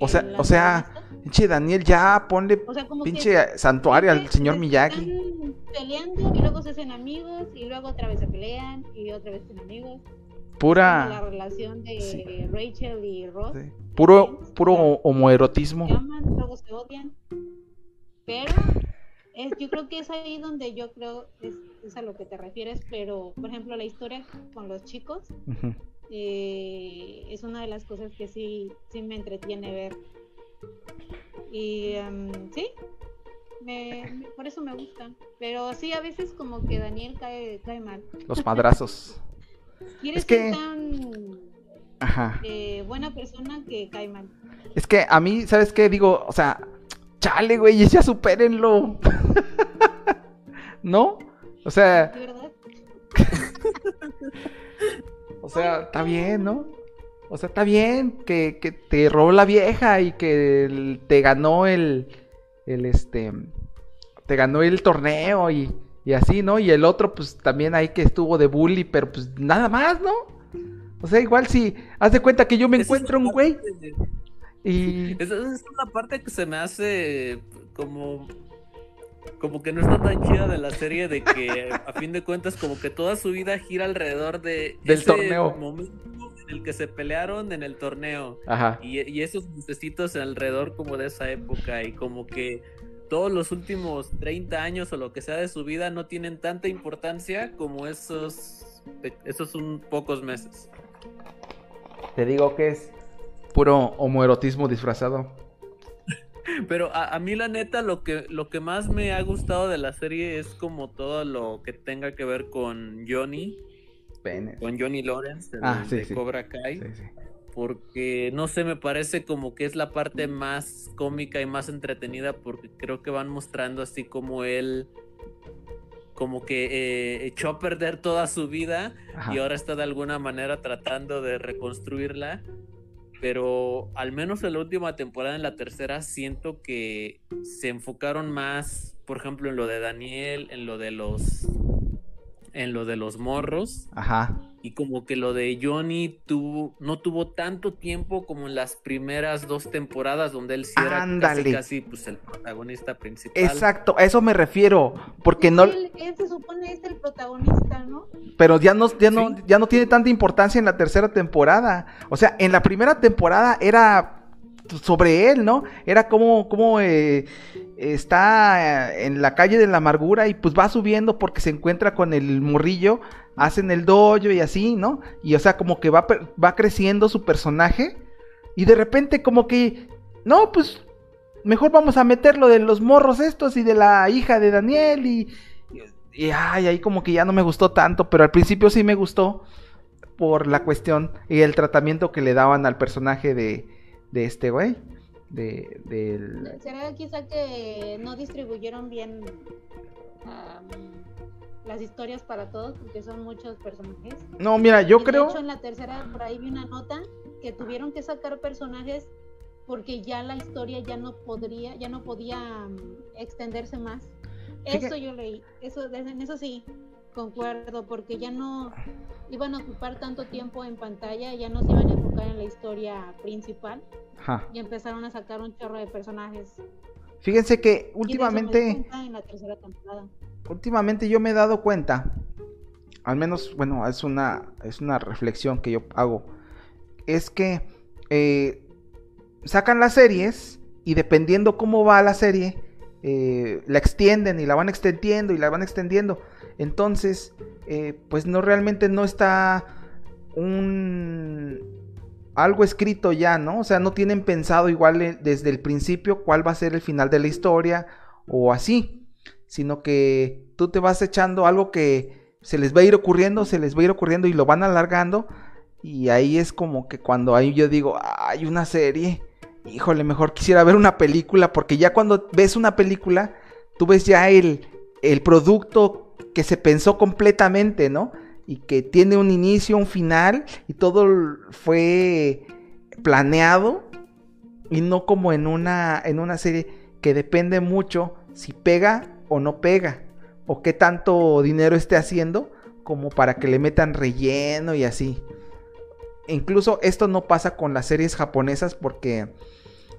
O sea, o sea, pinche Daniel, ya ponle o sea, como que pinche santuario al señor se Miyagi. Están peleando y luego se hacen amigos y luego otra vez se pelean y otra vez son amigos. Como la Pura, relación de sí. Rachel y Ross. sí, puro, puro homoerotismo. se aman, luego se odian. Pero es, yo creo que es ahí donde yo creo es, es a lo que te refieres, pero por ejemplo la historia con los chicos Ujú. Eh, es una de las cosas que sí, sí me entretiene ver. Y em, sí, me- me- por eso me gusta. Pero sí, a veces como que Daniel cae, cae mal. Los madrazos. [laughs] Quiere Es ser que- tan Ajá. eh, buena persona que cae mal. Es que a mí, ¿sabes qué? Digo, o sea, chale, güey, ya supérenlo. [laughs] ¿No? O sea, sea, está bien, ¿no? O sea, está bien que, que te robó la vieja y que el- te ganó el, el este, te ganó el torneo y, y así, ¿no? Y el otro, pues también ahí que estuvo de bully, pero pues nada más, ¿no? O sea, igual si, haz de cuenta que yo me Esa encuentro la un güey y... Esa [laughs] esa es una parte que se me hace como. Como que no está tan chida de la serie de que a fin de cuentas como que toda su vida gira alrededor de Del ese torneo. momento en el que se pelearon en el torneo Ajá. y, y esos lucecitos alrededor como de esa época y como que todos los últimos 30 años o lo que sea de su vida no tienen tanta importancia como esos esos un pocos meses. Te digo que es puro homoerotismo disfrazado. Pero a, a mí la neta lo que lo que más me ha gustado de la serie es como todo lo que tenga que ver con Johnny, con Johnny Lawrence de, Ah, sí, de sí. Cobra Kai, sí. porque no sé, me parece como que es la parte más cómica y más entretenida porque creo que van mostrando así como él como que eh, echó a perder toda su vida Ajá. y ahora está de alguna manera tratando de reconstruirla. Pero al menos en la última temporada, en la tercera, siento que se enfocaron más, por ejemplo, en lo de Daniel, en lo de los. En lo de los morros. Ajá. Y como que lo de Johnny tuvo, no tuvo tanto tiempo como en las primeras dos temporadas, donde él sí era casi, casi pues, el protagonista principal. Exacto, a eso me refiero. Porque no. Él, él se supone es el protagonista, ¿no? Pero ya no, ya no, Sí. ya no tiene tanta importancia en la tercera temporada. O sea, en la primera temporada era sobre él, ¿no? Era como, como eh, está eh, en la calle de la amargura y pues va subiendo porque se encuentra con el morrillo, hacen el dojo y así, ¿no? Y o sea, como que va, va creciendo su personaje y de repente como que, no, pues mejor vamos a meterlo de los morros estos y de la hija de Daniel y, y ay, ahí como que ya no me gustó tanto, pero al principio sí me gustó por la cuestión y el tratamiento que le daban al personaje de, de este güey. De, del... ¿Será quizá que no distribuyeron bien am, las historias para todos? Porque son muchos personajes. No, mira, yo Y creo... De hecho, en la tercera, por ahí vi una nota que tuvieron que sacar personajes porque ya la historia ya no podría, ya no podía extenderse más. Eso yo leí, eso, en eso sí, concuerdo, porque ya no iban a ocupar tanto tiempo en pantalla, ya no se iban a enfocar en la historia principal Ajá. y empezaron a sacar un chorro de personajes. Fíjense que últimamente... cuenta en la tercera temporada. últimamente yo me he dado cuenta, al menos, bueno, es una, es una reflexión que yo hago, es que eh, sacan las series y dependiendo cómo va la serie, eh, la extienden y la van extendiendo y la van extendiendo. Entonces, eh, pues no realmente no está un algo escrito ya, ¿no? O sea, no tienen pensado igual eh, desde el principio cuál va a ser el final de la historia o así sino que tú te vas echando algo que se les va a ir ocurriendo, se les va a ir ocurriendo y lo van alargando. Y ahí es como que cuando ahí yo digo, hay una serie, híjole, mejor quisiera ver una película, porque ya cuando ves una película, tú ves ya el, el producto que se pensó completamente, ¿no? Y que tiene un inicio, un final, y todo fue planeado, y no como en una, en una serie que depende mucho si pega o no pega, o qué tanto dinero esté haciendo como para que le metan relleno y así. Incluso esto no pasa con las series japonesas porque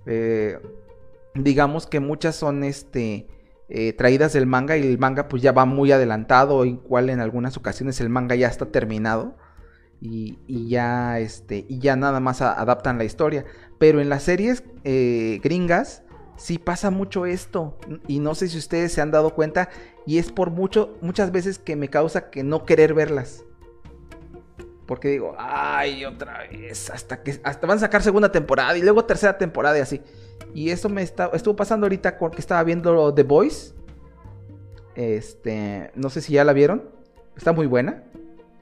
eh, digamos que muchas son este eh, traídas del manga y el manga pues ya va muy adelantado, igual en algunas ocasiones el manga ya está terminado y, y ya este y ya nada más adaptan la historia. Pero en las series eh, gringas sí pasa mucho esto y no sé si ustedes se han dado cuenta y es por mucho muchas veces que me causa que no querer verlas. Porque digo, ay, otra vez, hasta que hasta van a sacar segunda temporada y luego tercera temporada y así. Y eso me está, estuvo pasando ahorita con que estaba viendo The Voice. Este, no sé si ya la vieron. Está muy buena.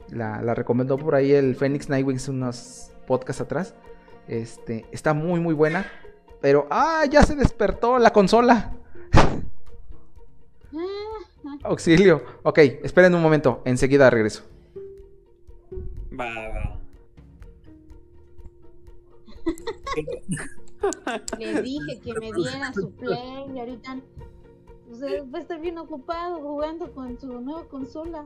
La, la recomendó por ahí el Phoenix Nightwings unos podcasts atrás. Este, está muy muy buena. Pero, ah, ya se despertó la consola. [laughs] Auxilio. Ok, esperen un momento. Enseguida regreso. Va, va. Le dije que me diera su play y ahorita pues, va a estar bien ocupado jugando con su nueva consola.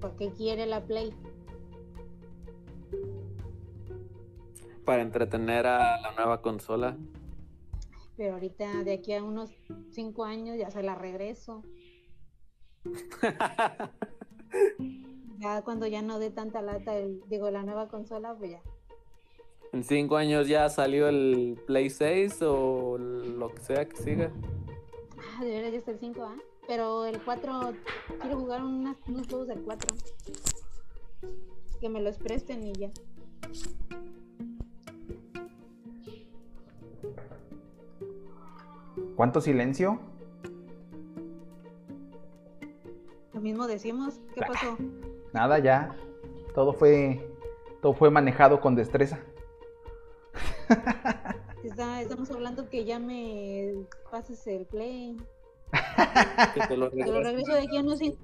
¿Para qué quiere la play? Para entretener a la nueva consola. Pero ahorita de aquí a unos 5 años ya se la regreso. [laughs] Ya cuando ya no dé tanta lata, el, digo, la nueva consola, pues ya. En cinco años ya salió el Play 6 o lo que sea que siga. Ah, de veras ya está el 5, ¿ah? Pero el 4, quiero jugar unas- unos juegos del 4. Que me los presten y ya. ¿Cuánto silencio? Lo mismo decimos. ¿Qué pasó? Nada, ya. Todo fue. Todo fue manejado con destreza. [laughs] Está- estamos hablando que ya me pases el play. Que te lo [laughs] Te lo regreso. de aquí a unos 5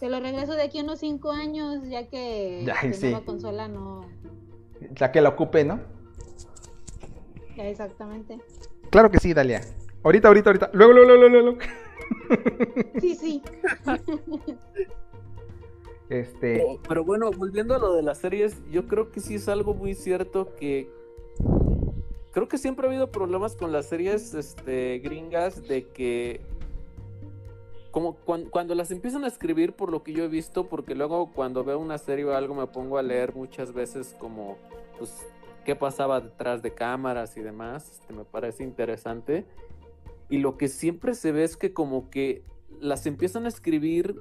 Te lo regreso de aquí a unos 5 años, ya que Ay, la sí. nueva consola no. La que la ocupe, ¿no? Ya exactamente. Claro que sí, Dalia. Ahorita, ahorita, ahorita. Luego, luego, luego, luego. luego. Sí, sí. [laughs] Este. Pero, pero bueno, volviendo a lo de las series, yo creo que sí es algo muy cierto que creo que siempre ha habido problemas con las series este, gringas de que como cuan- cuando, las empiezan a escribir por lo que yo he visto, porque luego cuando veo una serie o algo me pongo a leer muchas veces como pues qué pasaba detrás de cámaras y demás, este, me parece interesante. Y lo que siempre se ve es que como que las empiezan a escribir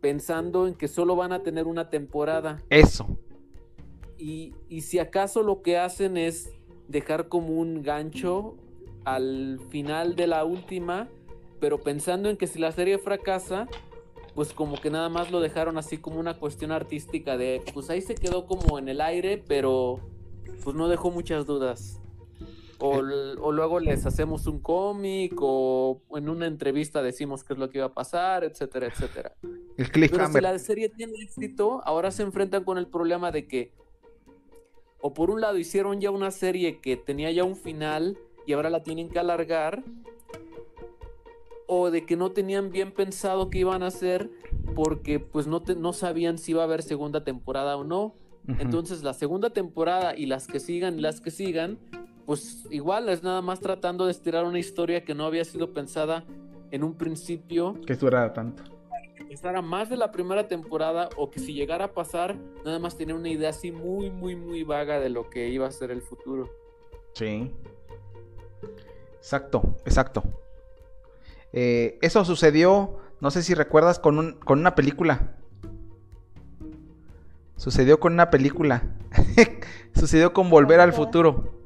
pensando en que solo van a tener una temporada. Eso. Y, y si acaso lo que hacen es dejar como un gancho al final de la última, pero pensando en que si la serie fracasa, pues como que nada más lo dejaron así como una cuestión artística de, pues ahí se quedó como en el aire, pero pues no dejó muchas dudas. O, l- o luego les hacemos un cómic, o en una entrevista decimos qué es lo que iba a pasar, etcétera, etcétera. El Pero si la serie tiene éxito, ahora se enfrentan con el problema de que, o por un lado hicieron ya una serie que tenía ya un final y ahora la tienen que alargar, o de que no tenían bien pensado qué iban a hacer porque pues no, te- no sabían si iba a haber segunda temporada o no. Entonces la segunda temporada y las que sigan y las que sigan, pues igual es nada más tratando de estirar una historia que no había sido pensada en un principio Que durara tanto. empezara más de la primera temporada o que si llegara a pasar, nada más tenía una idea así muy, muy, muy vaga de lo que iba a ser el futuro. Sí. Exacto, exacto. Eh, eso sucedió, no sé si recuerdas, con, un, con una película. Sucedió con una película. [laughs] sucedió con Volver al Futuro.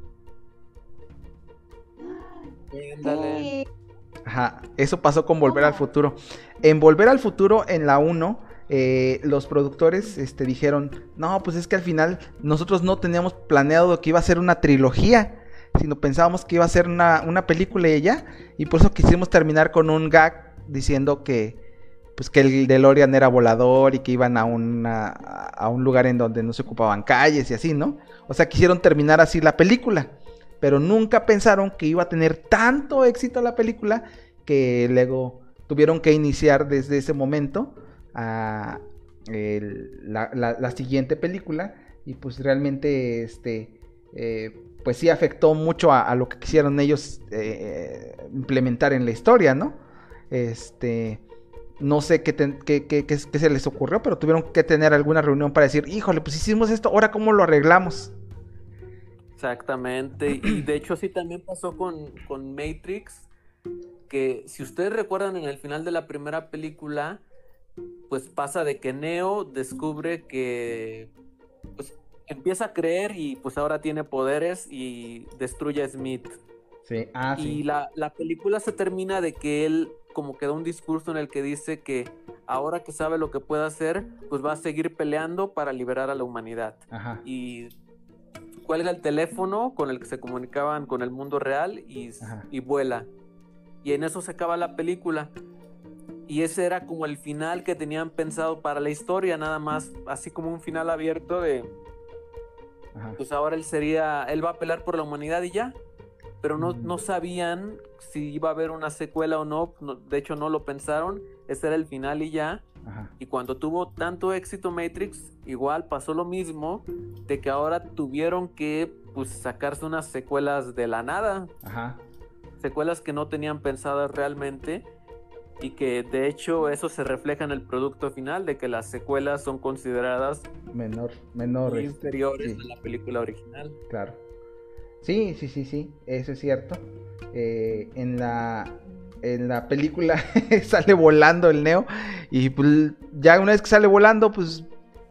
Ajá, eso pasó con Volver al Futuro. En Volver al Futuro, en la 1, eh, los productores este, dijeron, no, pues es que al final nosotros no teníamos planeado que iba a ser una trilogía, sino pensábamos que iba a ser una, una película y ya, y por eso quisimos terminar con un gag diciendo que, pues que el DeLorean era volador y que iban a, una, a un lugar en donde no se ocupaban calles y así, ¿no? O sea, quisieron terminar así la película pero nunca pensaron que iba a tener tanto éxito la película que luego tuvieron que iniciar desde ese momento a la, siguiente película y pues realmente este eh, pues sí afectó mucho a, lo que quisieron ellos eh, implementar en la historia, ¿no? Este no sé qué- qué- qué- qué se les ocurrió, pero tuvieron que tener alguna reunión para decir, híjole, pues hicimos esto, ahora cómo lo arreglamos. Exactamente. Y de hecho sí también pasó con, con Matrix, que si ustedes recuerdan en el final de la primera película, pues pasa de que Neo descubre que pues empieza a creer y pues ahora tiene poderes y destruye a Smith. Sí, ah, Y sí. la, la película se termina de que él como que da un discurso en el que dice que ahora que sabe lo que puede hacer, pues va a seguir peleando para liberar a la humanidad. Ajá. Y cuelga el teléfono con el que se comunicaban con el mundo real y, y vuela. Y en eso se acaba la película. Y ese era como el final que tenían pensado para la historia, nada más, así como un final abierto de, Ajá. pues ahora él sería, él va a pelear por la humanidad y ya. Pero no, Mm. no sabían si iba a haber una secuela o no, no, de hecho no lo pensaron, ese era el final y ya. Ajá. Y cuando tuvo tanto éxito Matrix, igual pasó lo mismo, de que ahora tuvieron que pues sacarse unas secuelas de la nada, Ajá. secuelas que no tenían pensadas realmente y que de hecho eso se refleja en el producto final, de que las secuelas son consideradas Menor, menor. muy este, inferiores sí. a la película original. Claro. Sí, sí, sí, sí, eso es cierto. Eh, en la en la película [laughs] sale volando el Neo y pues, ya una vez que sale volando, pues,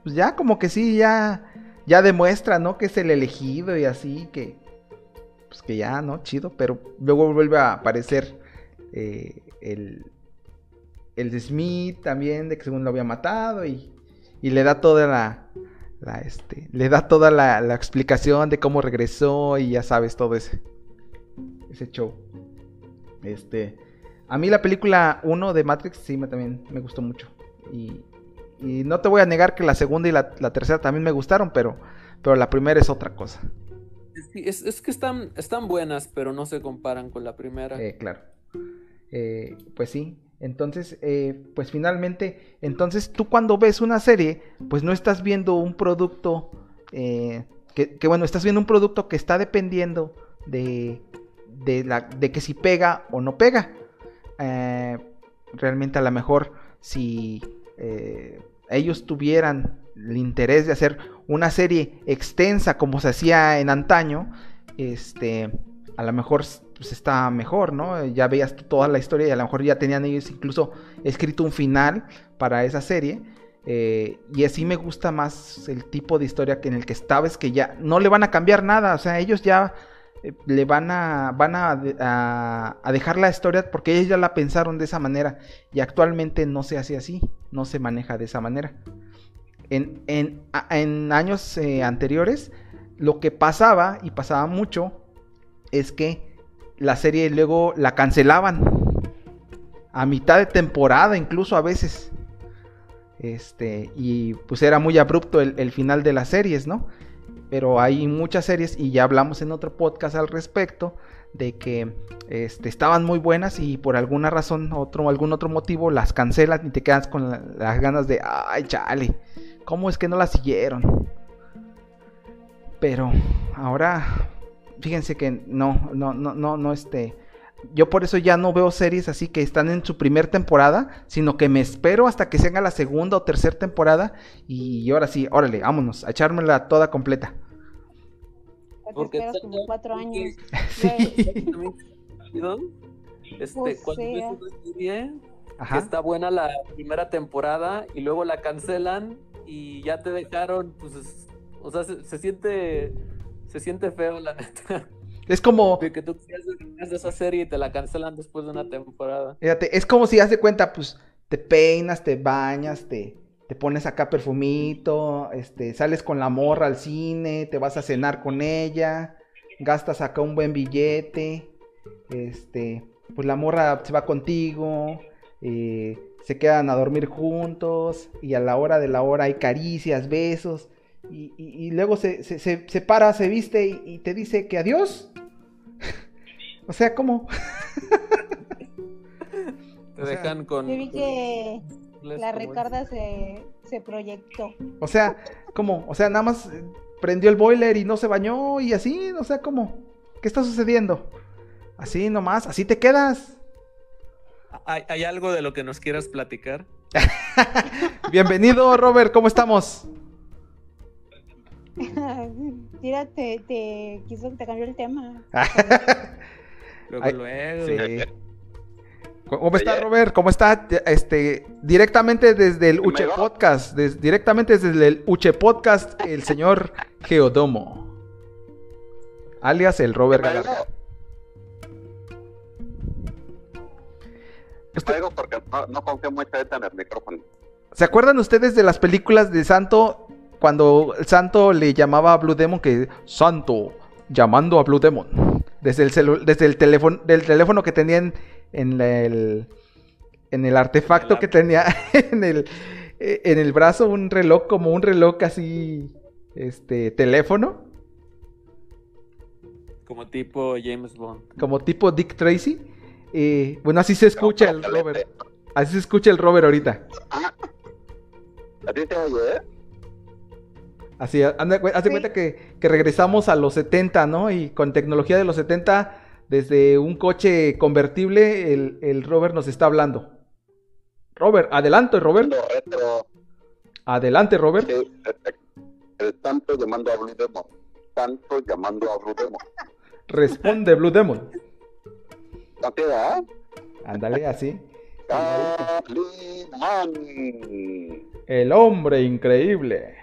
pues ya como que sí, ya ya demuestra, ¿no? Que es el elegido y así que pues que ya, ¿no? Chido, pero luego vuelve a aparecer eh, el el Smith también de que según lo había matado y y le da toda la la, este, le da toda la, la explicación de cómo regresó y ya sabes todo ese, ese show. Este, a mí la película 1 de Matrix sí me, también me gustó mucho. Y, y no te voy a negar que la segunda y la, la tercera también me gustaron, pero, pero la primera es otra cosa. Sí, es, es que están, están buenas, pero no se comparan con la primera. Eh, claro. Eh, pues sí. Entonces, eh, pues finalmente, entonces tú cuando ves una serie, pues no estás viendo un producto, eh, que, que, bueno, estás viendo un producto que está dependiendo de, de, la, de que si pega o no pega. Eh, realmente a lo mejor si eh, ellos tuvieran el interés de hacer una serie extensa como se hacía en antaño, este, a lo mejor pues está mejor, ¿no? Ya veías toda la historia y a lo mejor ya tenían ellos incluso escrito un final para esa serie. Eh, y así me gusta más el tipo de historia que en el que estaba, es que ya no le van a cambiar nada, o sea, ellos ya le van a van a, a, a, dejar la historia porque ellos ya la pensaron de esa manera y actualmente no se hace así, no se maneja de esa manera. En, en, en años eh, anteriores, lo que pasaba, y pasaba mucho, es que la serie luego la cancelaban a mitad de temporada, incluso a veces. Este, y pues era muy abrupto el, el, final de las series, ¿no? Pero hay muchas series, y ya hablamos en otro podcast al respecto, de que este, estaban muy buenas y por alguna razón, otro, algún otro motivo, las cancelan y te quedas con la, las ganas de, ay, chale, ¿cómo es que no las siguieron? Pero ahora, fíjense que no, no, no, no, no, este. Yo por eso ya no veo series así que están en su primer temporada, sino que me espero hasta que se haga la segunda o tercera temporada y ahora sí, órale, vámonos, a echármela toda completa. Porque esperas como cuatro años. [laughs] Sí. Este, Pues cuando ves una serie que Ajá. está buena la primera temporada y luego la cancelan y ya te dejaron, pues, es- o sea, se, se siente, se siente feo la [laughs] neta. Es como, De que tú ver de esa serie y te la cancelan después de una temporada. fíjate, es como si haz de cuenta, pues te peinas, te bañas, te, te pones acá perfumito, este, sales con la morra al cine, te vas a cenar con ella, gastas acá un buen billete, este, pues la morra se va contigo, eh, se quedan a dormir juntos y a la hora de la hora hay caricias, besos. Y, y- y luego se, se- se- se para, se viste y, y te dice que adiós. [laughs] o sea, ¿cómo? [laughs] Te O sea, dejan con... Yo vi que les- la Ricarda se, se proyectó. O sea, ¿cómo? O sea, nada más eh, prendió el boiler y no se bañó y así, o sea, ¿cómo? ¿Qué está sucediendo? Así nomás, así te quedas. ¿Hay, hay algo de lo que nos quieras platicar? [laughs] Bienvenido, Robert, ¿cómo estamos? [laughs] Tira, te, te quiso te cambió el tema. [laughs] Luego, Ay, luego. Sí. ¿Cómo está. Robert? ¿Cómo está? Este, directamente desde el ¿Me Uche? Podcast, des- directamente desde el Uche Podcast, el señor Geodomo. Alias el Robert Galarza. Te digo porque no, no confío mucho ahorita en el micrófono. ¿Se acuerdan ustedes de las películas de Santo cuando el Santo le llamaba a Blue Demon que Santo llamando a Blue Demon desde el desde el teléfono del teléfono que tenían en la- el en el artefacto El que tenía [laughs] en el en el brazo un reloj como un reloj así este teléfono Como tipo James Bond. como tipo Dick Tracy Eh, bueno así se escucha el Robert así se escucha el Robert ahorita ¿A ti te oye, eh? Así, anda, haz de Sí. cuenta que, que regresamos a los 70, ¿no? Y con tecnología de los 70, desde un coche convertible, el, el Robert nos está hablando. Robert, adelante, Robert. Retro. Adelante, Robert. Sí, el tanto llamando a Blue Demon. Tanto llamando a Blue Demon. Responde, Blue Demon. ¿No te da? Ándale, así. Calimán. El hombre increíble.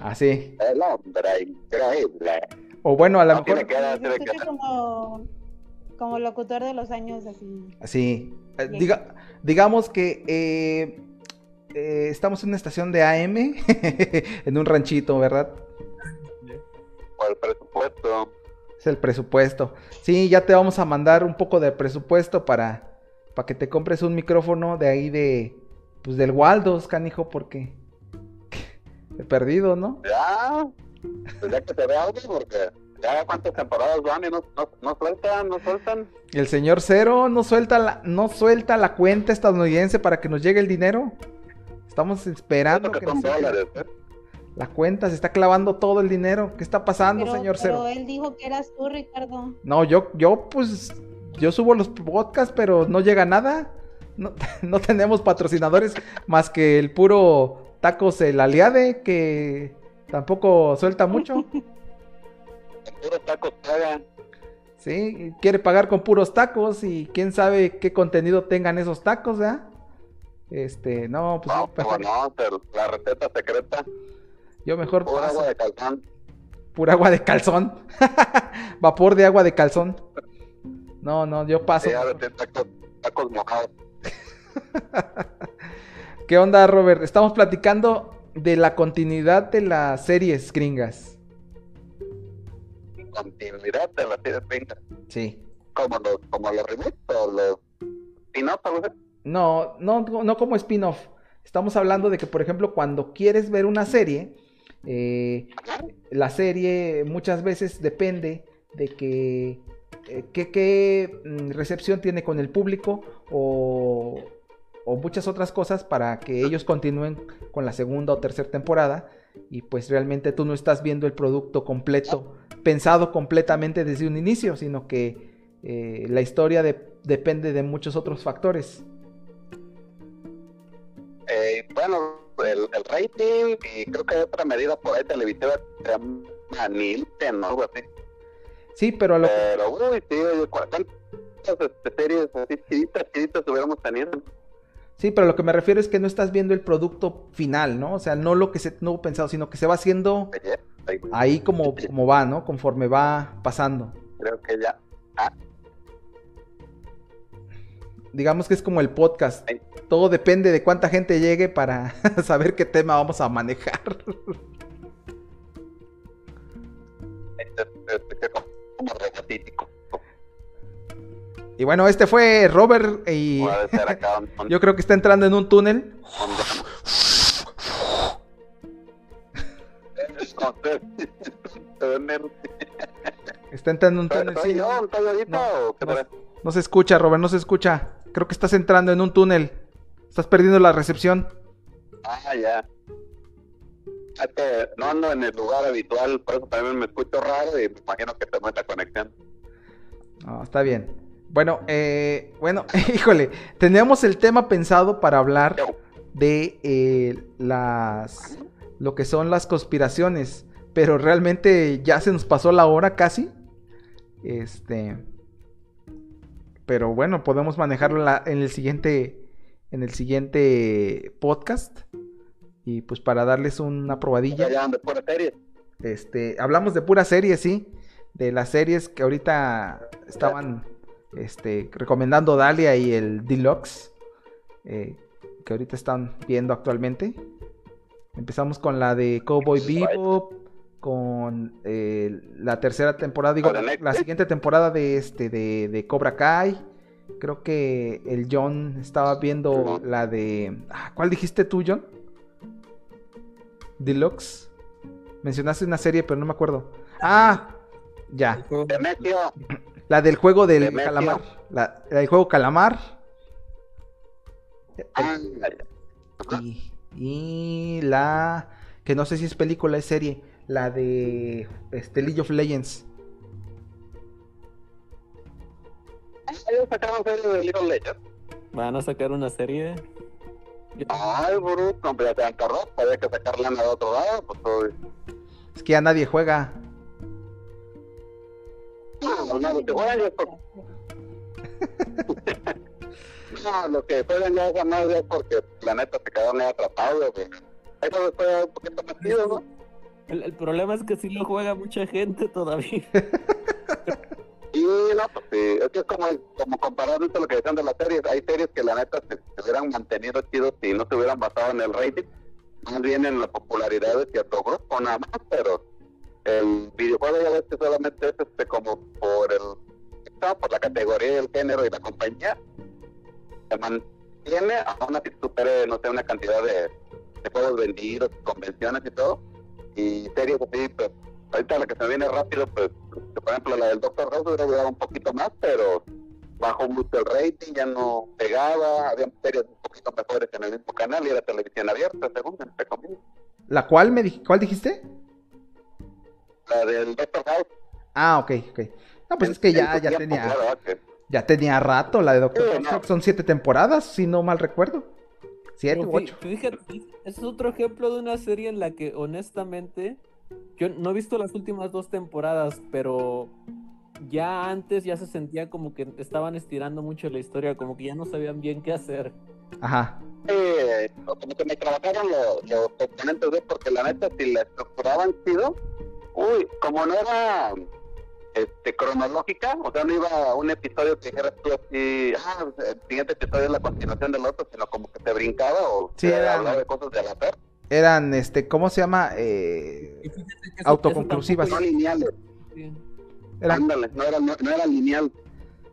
Así. El hombre increíble. O bueno, a lo No, tiene mejor. que tiene como, como locutor de los años así. Así. Eh, diga- digamos que eh, eh, estamos en una estación de AM, [laughs] en un ranchito, ¿verdad? Por el presupuesto. Es el presupuesto. Sí, ya te vamos a mandar un poco de presupuesto para, para que te compres un micrófono de ahí de, pues del Waldos, canijo, porque [laughs] he perdido, ¿no? Ya. Pues ya que te vea algo, porque ya cuántas temporadas van y no, no, no sueltan, no sueltan. El señor Cero no suelta la, no suelta la cuenta estadounidense para que nos llegue el dinero. Estamos esperando que nos llegue dólares, ¿eh? la cuenta, se está clavando todo el dinero. ¿Qué está pasando, Pero, señor pero Cero? él dijo que eras tú, Ricardo. No, yo, yo, pues, yo subo los podcasts, pero no llega nada. No, [laughs] no tenemos patrocinadores más que el puro tacos el aliade, que tampoco suelta mucho. [laughs] El puro taco paga. Sí, quiere pagar con puros tacos y quién sabe qué contenido tengan esos tacos, ¿verdad? Este, no, pues No, mejor, no, pero la receta secreta. yo mejor Pura paso. agua de calzón. Pura agua de calzón. [laughs] Vapor de agua de calzón. No, no, yo paso. Sí, tacos, tacos mojados. [laughs] ¿Qué onda, Robert? Estamos platicando de la continuidad de las series gringas. Continuidad de la serie gringa. Sí. Como los, como los remakes o los spin-offs. No, no, no como spin-off. Estamos hablando de que, por ejemplo, cuando quieres ver una serie, eh, la serie muchas veces depende de que eh, qué, mm, recepción tiene con el público o, o muchas otras cosas para que ellos continúen con la segunda o tercera temporada y pues realmente tú no estás viendo el producto completo, pensado completamente desde un inicio, sino que eh, la historia de- depende de muchos otros factores. Eh, bueno, el, el rating y creo que hay otra medida por ahí televisiva que se llama Nielsen o algo así. Sí, pero a lo que- Pero, uy, ¿cu- ¿cuántas series así chiditas, chiditas hubiéramos tenido? Sí, pero lo que me refiero es que no estás viendo el producto final, ¿no? O sea, no lo que se tuvo pensado, sino que se va haciendo Ahí, ahí como, como va, ¿no? Conforme va pasando. Creo que ya. Ah, Digamos que es como el podcast. Todo depende de cuánta gente llegue para saber qué tema vamos a manejar. Y bueno, este fue Robert y [laughs] yo creo que está entrando en un túnel. Está entrando en un ¿Soy túnel. sí, ¿no? No, no se escucha, Robert, no se escucha. Creo que estás entrando en un túnel. Estás perdiendo la recepción. Ah, ya. No ando en el lugar habitual, por eso también me escucho raro y me imagino que tengo esta conexión. No, está bien. Bueno, eh, bueno, [laughs] híjole, teníamos el tema pensado para hablar de eh, las lo que son las conspiraciones, pero realmente ya se nos pasó la hora casi. Este, pero bueno, podemos manejarlo en, la- en el siguiente en el siguiente podcast. Y pues para darles una probadilla. Ya de pura serie. Este, hablamos de pura serie, sí. De las series que ahorita estaban este, recomendando Dalia y el Deluxe. eh, que ahorita están viendo actualmente. Empezamos con la de Cowboy Bebop. Con eh, la tercera temporada, digo, la, la siguiente temporada de este de, de Cobra Kai. Creo que el John estaba viendo la de. ah, ¿Cuál dijiste tú, John? Deluxe. Mencionaste una serie, pero no me acuerdo. Ah, ya. La del juego del Demetrio. calamar. La, la del juego calamar. Y, y la que no sé si es película, es serie. La de este, League of Legends. Sacaron serie de League of Legends. Van a sacar una serie. Ay, te han tardado. Había que sacar lana de otro lado. Pues, todo. Es que ya nadie juega. No, [laughs] no, lo que juegan ya es por- No, lo que juegan ya es más ya porque la neta se quedaron ahí atrapados. güey. Eso después ya un poquito más chido, ¿no? El, el problema es que sí lo juega mucha gente todavía. [laughs] Y no, pues sí, es que es como, como comparado esto lo que decían de las series. Hay series que la neta se, se hubieran mantenido chidos si no se hubieran basado en el rating, más bien en la popularidad de cierto grupo nada más, pero el videojuego ya ves que solamente es este como por el por la categoría, el género y la compañía, se mantiene, aún así supere, no sé, una cantidad de, de juegos vendidos, convenciones y todo, y series así, pues ahorita la que se viene rápido, pues, por ejemplo, la del Doctor House hubiera durado un poquito más, pero bajó mucho el rating, ya no pegaba, había series un poquito mejores en el mismo canal y era televisión abierta, según, entre comillas. ¿La cual me cuál dijiste? La del Doctor House. Ah, ok, ok. No, pues es que ya, ya tiempo, tenía. claro, Ya tenía rato la de Doctor Sí, House. no. Son siete temporadas, si no mal recuerdo. Siete Pero u ocho. Fíjate, es otro ejemplo de una serie en la que honestamente yo no he visto las últimas dos temporadas, pero ya antes ya se sentía como que estaban estirando mucho la historia, como que ya no sabían bien qué hacer. Ajá. eh, como que me trabajaron los, los componentes de porque la neta si la estructuraban chido uy como no era este cronológica o sea no iba a un episodio que dijera tú así ah el siguiente episodio es la continuación del otro sino como que te brincaba o Sí, te era- hablaba de cosas de al azar Eran, este, ¿cómo se llama? Eh, autoconclusivas. no lineales Eran- ándale no era no, no era lineal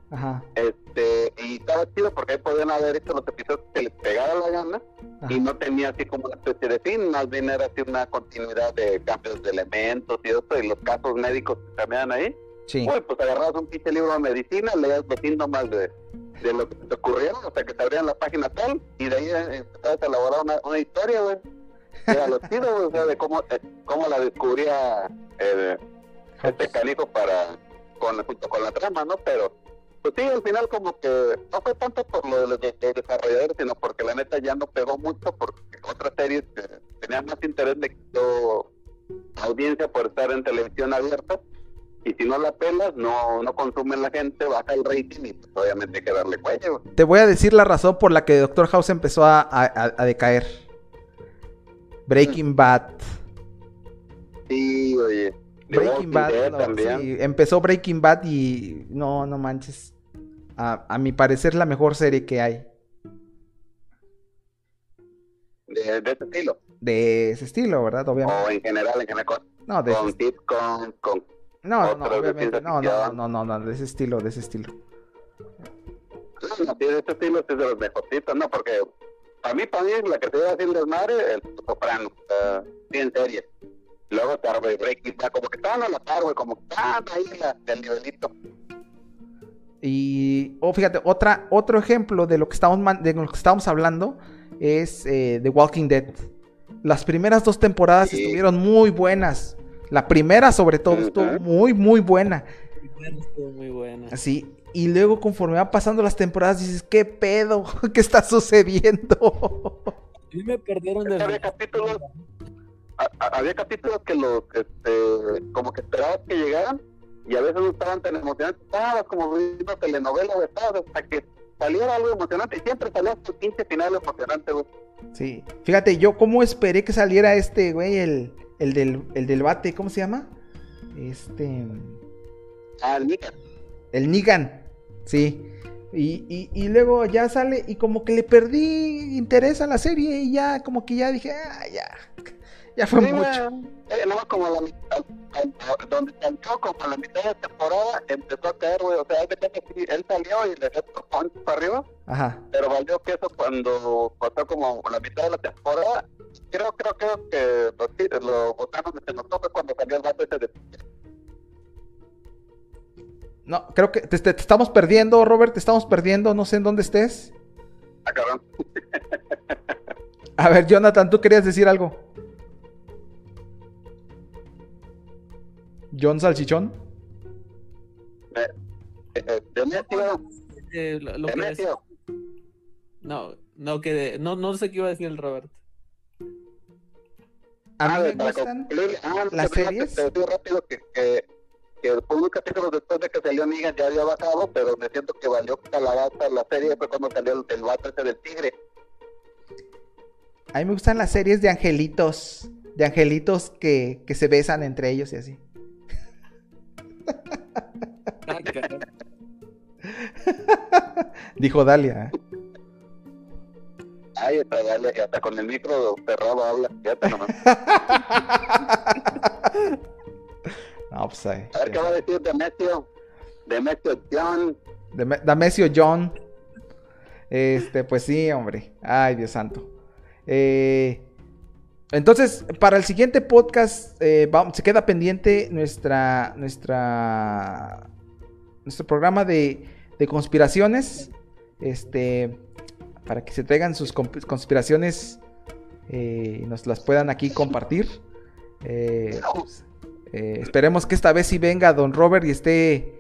Ajá. este y estaba chido porque ahí podían haber hecho los episodios que les pegara la gana y no tenía así como una especie de fin, más bien era así una continuidad de cambios de elementos y eso, y los casos médicos que cambiaban ahí. Sí. Uy, pues agarrabas un pinche libro de medicina, leías los síntomas de, de lo que te ocurrieron, hasta que te abrían la página tal, y de ahí eh, empezabas a elaborar una, una historia, güey. Era lo chido, güey, o sea, de cómo, eh, cómo la descubría eh, este canijo para, con, junto con la trama, ¿no? Pero, pues sí, al final como que no fue tanto por lo de los de- de desarrolladores, sino porque la neta ya no pegó mucho, porque otras series tenían más interés quitó audiencia por estar en televisión abierta, y si no la pelas, no, no consume la gente, baja el rating y pues obviamente hay que darle cuello. Te voy a decir la razón por la que Doctor House empezó a, a- a- decaer. Breaking Bad. Sí, oye. Breaking Bad. No, sí, empezó Breaking Bad y no, no manches. A, a mi parecer la mejor serie que hay. De, de ese estilo. De ese estilo, ¿verdad? Obviamente. O en general, en general, con, No, de con ese- No, no, no, obviamente. No, no, no, no, no, de ese estilo, de ese estilo. No, sí, de este estilo es de los mejorcitos, no, porque para mí, para mí, la que te iba a decir desmadre, el soprano, uh, sí, en serie. Luego tarde Bad, como que estaban a la güey, como que estaban ahí la, del nivelito. Y, oh, fíjate, otra, otro ejemplo de lo que estamos, de lo que estamos hablando es eh, The Walking Dead. Las primeras dos temporadas estuvieron muy buenas. La primera, sobre todo, estuvo muy, muy buena. Estuvo muy buena. Así. Y luego, conforme van pasando las temporadas, dices, ¿qué pedo? [laughs] ¿Qué está sucediendo? A mí me perdieron de había capítulos, a- a- había capítulos que los, este, como que esperabas que llegaran, y a veces no estaban tan emocionantes, estabas como viendo telenovela, güey, estabas hasta que saliera algo emocionante, siempre salía tu pinche final emocionante, güey. Sí. Fíjate, yo cómo esperé que saliera este, güey, el, el, del, el del bate, ¿cómo se llama? Este... Ah, el Nika. El Nigan, sí. Y, y, y luego ya sale y como que le perdí interés a la serie y ya como que ya dije, ah, ya, ya fue Sí, mucho. güey, eh, no, como la mitad, donde salió como a la mitad de temporada, empezó a caer, güey, o sea, él salió y le dio punch para arriba, Ajá. pero valió que eso cuando pasó como la mitad de la temporada, creo, creo, creo que los, los botanos se notó fue cuando salió el vato ese de No, creo que te, te- te estamos perdiendo, Robert, te estamos perdiendo, no sé en dónde estés. ah, cabrón. A ver, Jonathan, tú querías decir algo. John Salchichón. Eh, eh, lo, lo que no, no, que no, no sé qué iba a decir el Robert. A mí Ah, me para gustan. concluir, ah, las series. Te digo rápido que, que, que por unos capítulos después de que salió Negan ya había bajado, pero me siento que valió calabaza la serie fue cuando salió el, el vato ese del tigre. A mí me gustan las series de angelitos. De angelitos que, que se besan entre ellos y así. Dijo Dalia. ¿eh? Ay, hasta, dale, hasta con el micro cerrado habla. Fíjate nomás. [laughs] No, pues ahí. A ver qué va a decir Demetrio. Demetrio John. Damesio John. Este, pues sí, hombre. Ay, Dios santo. Eh, entonces, para el siguiente podcast, eh, se queda pendiente nuestra, nuestra, nuestro programa de, de conspiraciones. Este, para que se traigan sus conspiraciones eh, y nos las puedan aquí compartir. Eh, esperemos que esta vez sí venga Don Robert y esté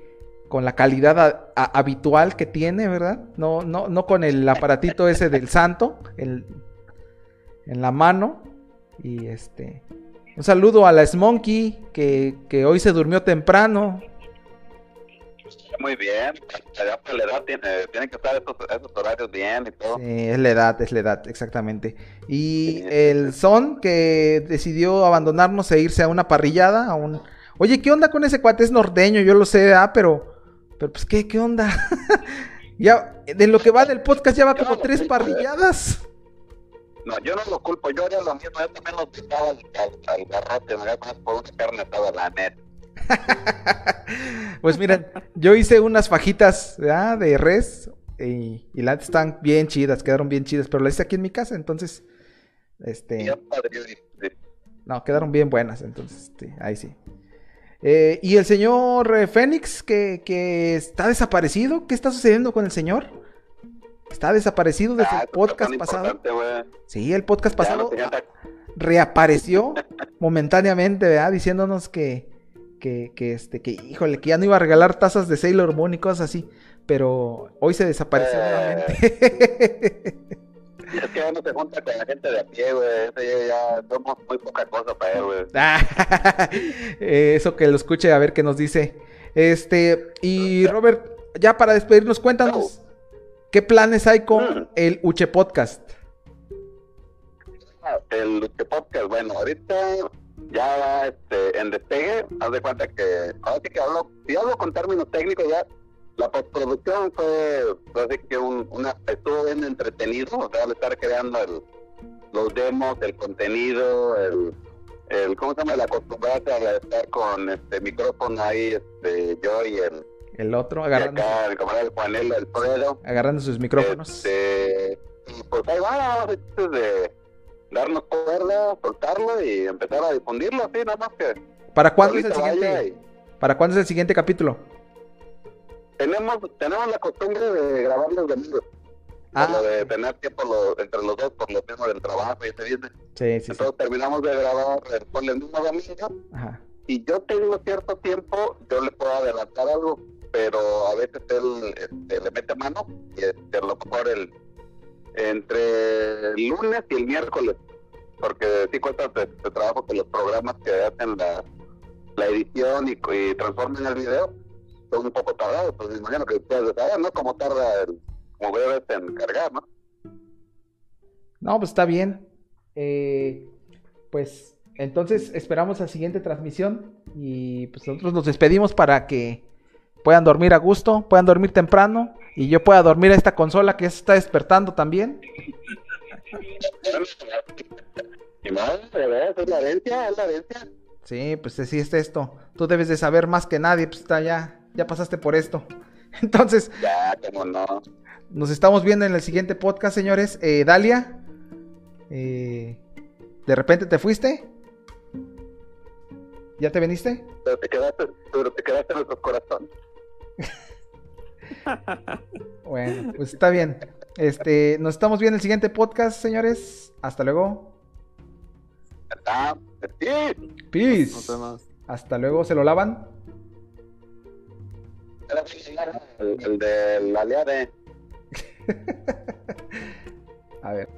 con la calidad habitual que tiene, ¿verdad? No, no, no con el aparatito ese del santo el- en la mano. Y este. Un saludo a la Smonkey, que, que hoy se durmió temprano. Muy bien. Ya la edad tiene, tienen que estar esos horarios bien y todo. Sí, es la edad, es la edad, exactamente. Y el Son, que decidió abandonarnos e irse a una parrillada, a un... Oye, ¿qué onda con ese cuate? Es norteño, yo lo sé, ah, pero... Pero pues, ¿qué, qué onda? [laughs] ya, de lo que va del podcast ya va como tres parrilladas. No, yo no lo culpo. Yo haría lo mismo. Yo también lo pintaba al, al, al garrote. Me voy por una carne asada, la neta. [laughs] Pues miren, yo hice unas fajitas ¿verdad? de res y, y las están bien chidas, quedaron bien chidas, pero las hice aquí en mi casa, entonces, este, Ya, padre, yo no, quedaron bien buenas, entonces, este, ahí sí. Eh, y el señor eh, Fénix, que, que está desaparecido, ¿qué está sucediendo con el señor? Está desaparecido desde ah, el eso podcast pasado. Sí, el podcast Ya pasado no reapareció [laughs] momentáneamente, ¿verdad? Diciéndonos que, que, que, este, que, híjole, que ya no iba a regalar tazas de Sailor Moon y cosas así. Pero hoy se desapareció Eh. nuevamente. [laughs] Es que ya no se junta con la gente de a pie, güey. Ya somos muy poca cosa para él, güey. Ah, [laughs] eh, Eso que lo escuche a ver qué nos dice. Este, y Robert, ya para despedirnos, cuéntanos, ¿qué planes hay con el Uche Podcast? El Luche Podcast, bueno, ahorita ya este, en despegue. Haz de cuenta que, ahora sí que hablo, si hablo con términos técnicos ya, la postproducción fue, fue así que un, una, estuvo bien entretenido, o sea, al estar creando el, los demos, el contenido, el, el ¿cómo se llama? El acostumbrarse a estar con este micrófono ahí, este, yo y el, El otro, agarrando, acá, el camarada agarrando sus micrófonos. Este, y pues ahí va, de darnos cuerda, soltarlo y empezar a difundirlo así, nada más que ¿Para cuándo es el siguiente? y- ¿Para cuándo es el siguiente capítulo? Tenemos, tenemos la costumbre de grabar los domingos. Ah. Lo de tener tiempo lo- entre los dos por lo mismo del trabajo y ese business. Sí, sí, sí. Entonces terminamos de grabar por el mismo domingo Ajá. y yo tengo cierto tiempo, yo le puedo adelantar algo, pero a veces él este, le mete mano y este, a lo mejor el, entre el lunes y el miércoles, porque sí cuesta de, trabajo que los programas que hacen la, la edición y, y transformen el video, son un poco tardados, pues me imagino que ustedes saben, ¿no? Cómo tarda el, como debe en cargar, ¿no? No, pues está bien. Eh, pues entonces esperamos la siguiente transmisión y pues nosotros nos despedimos para que puedan dormir a gusto, puedan dormir temprano y yo pueda dormir a esta consola que se está despertando también. Sí, pues así es esto. Tú debes de saber más que nadie, pues está ya, ya pasaste por esto. [laughs] Entonces, Ya, cómo no. nos estamos viendo en el siguiente podcast, señores. Eh, Dalia, eh, ¿de repente te fuiste? ¿Ya te veniste? Pero te quedaste, pero te quedaste en nuestros corazones. Bueno, pues está bien. Este, nos estamos viendo en el siguiente podcast, señores. Hasta luego. Peace. Nos vemos. Hasta luego. ¿Se lo lavan? El, el de la aliade. [laughs] A ver.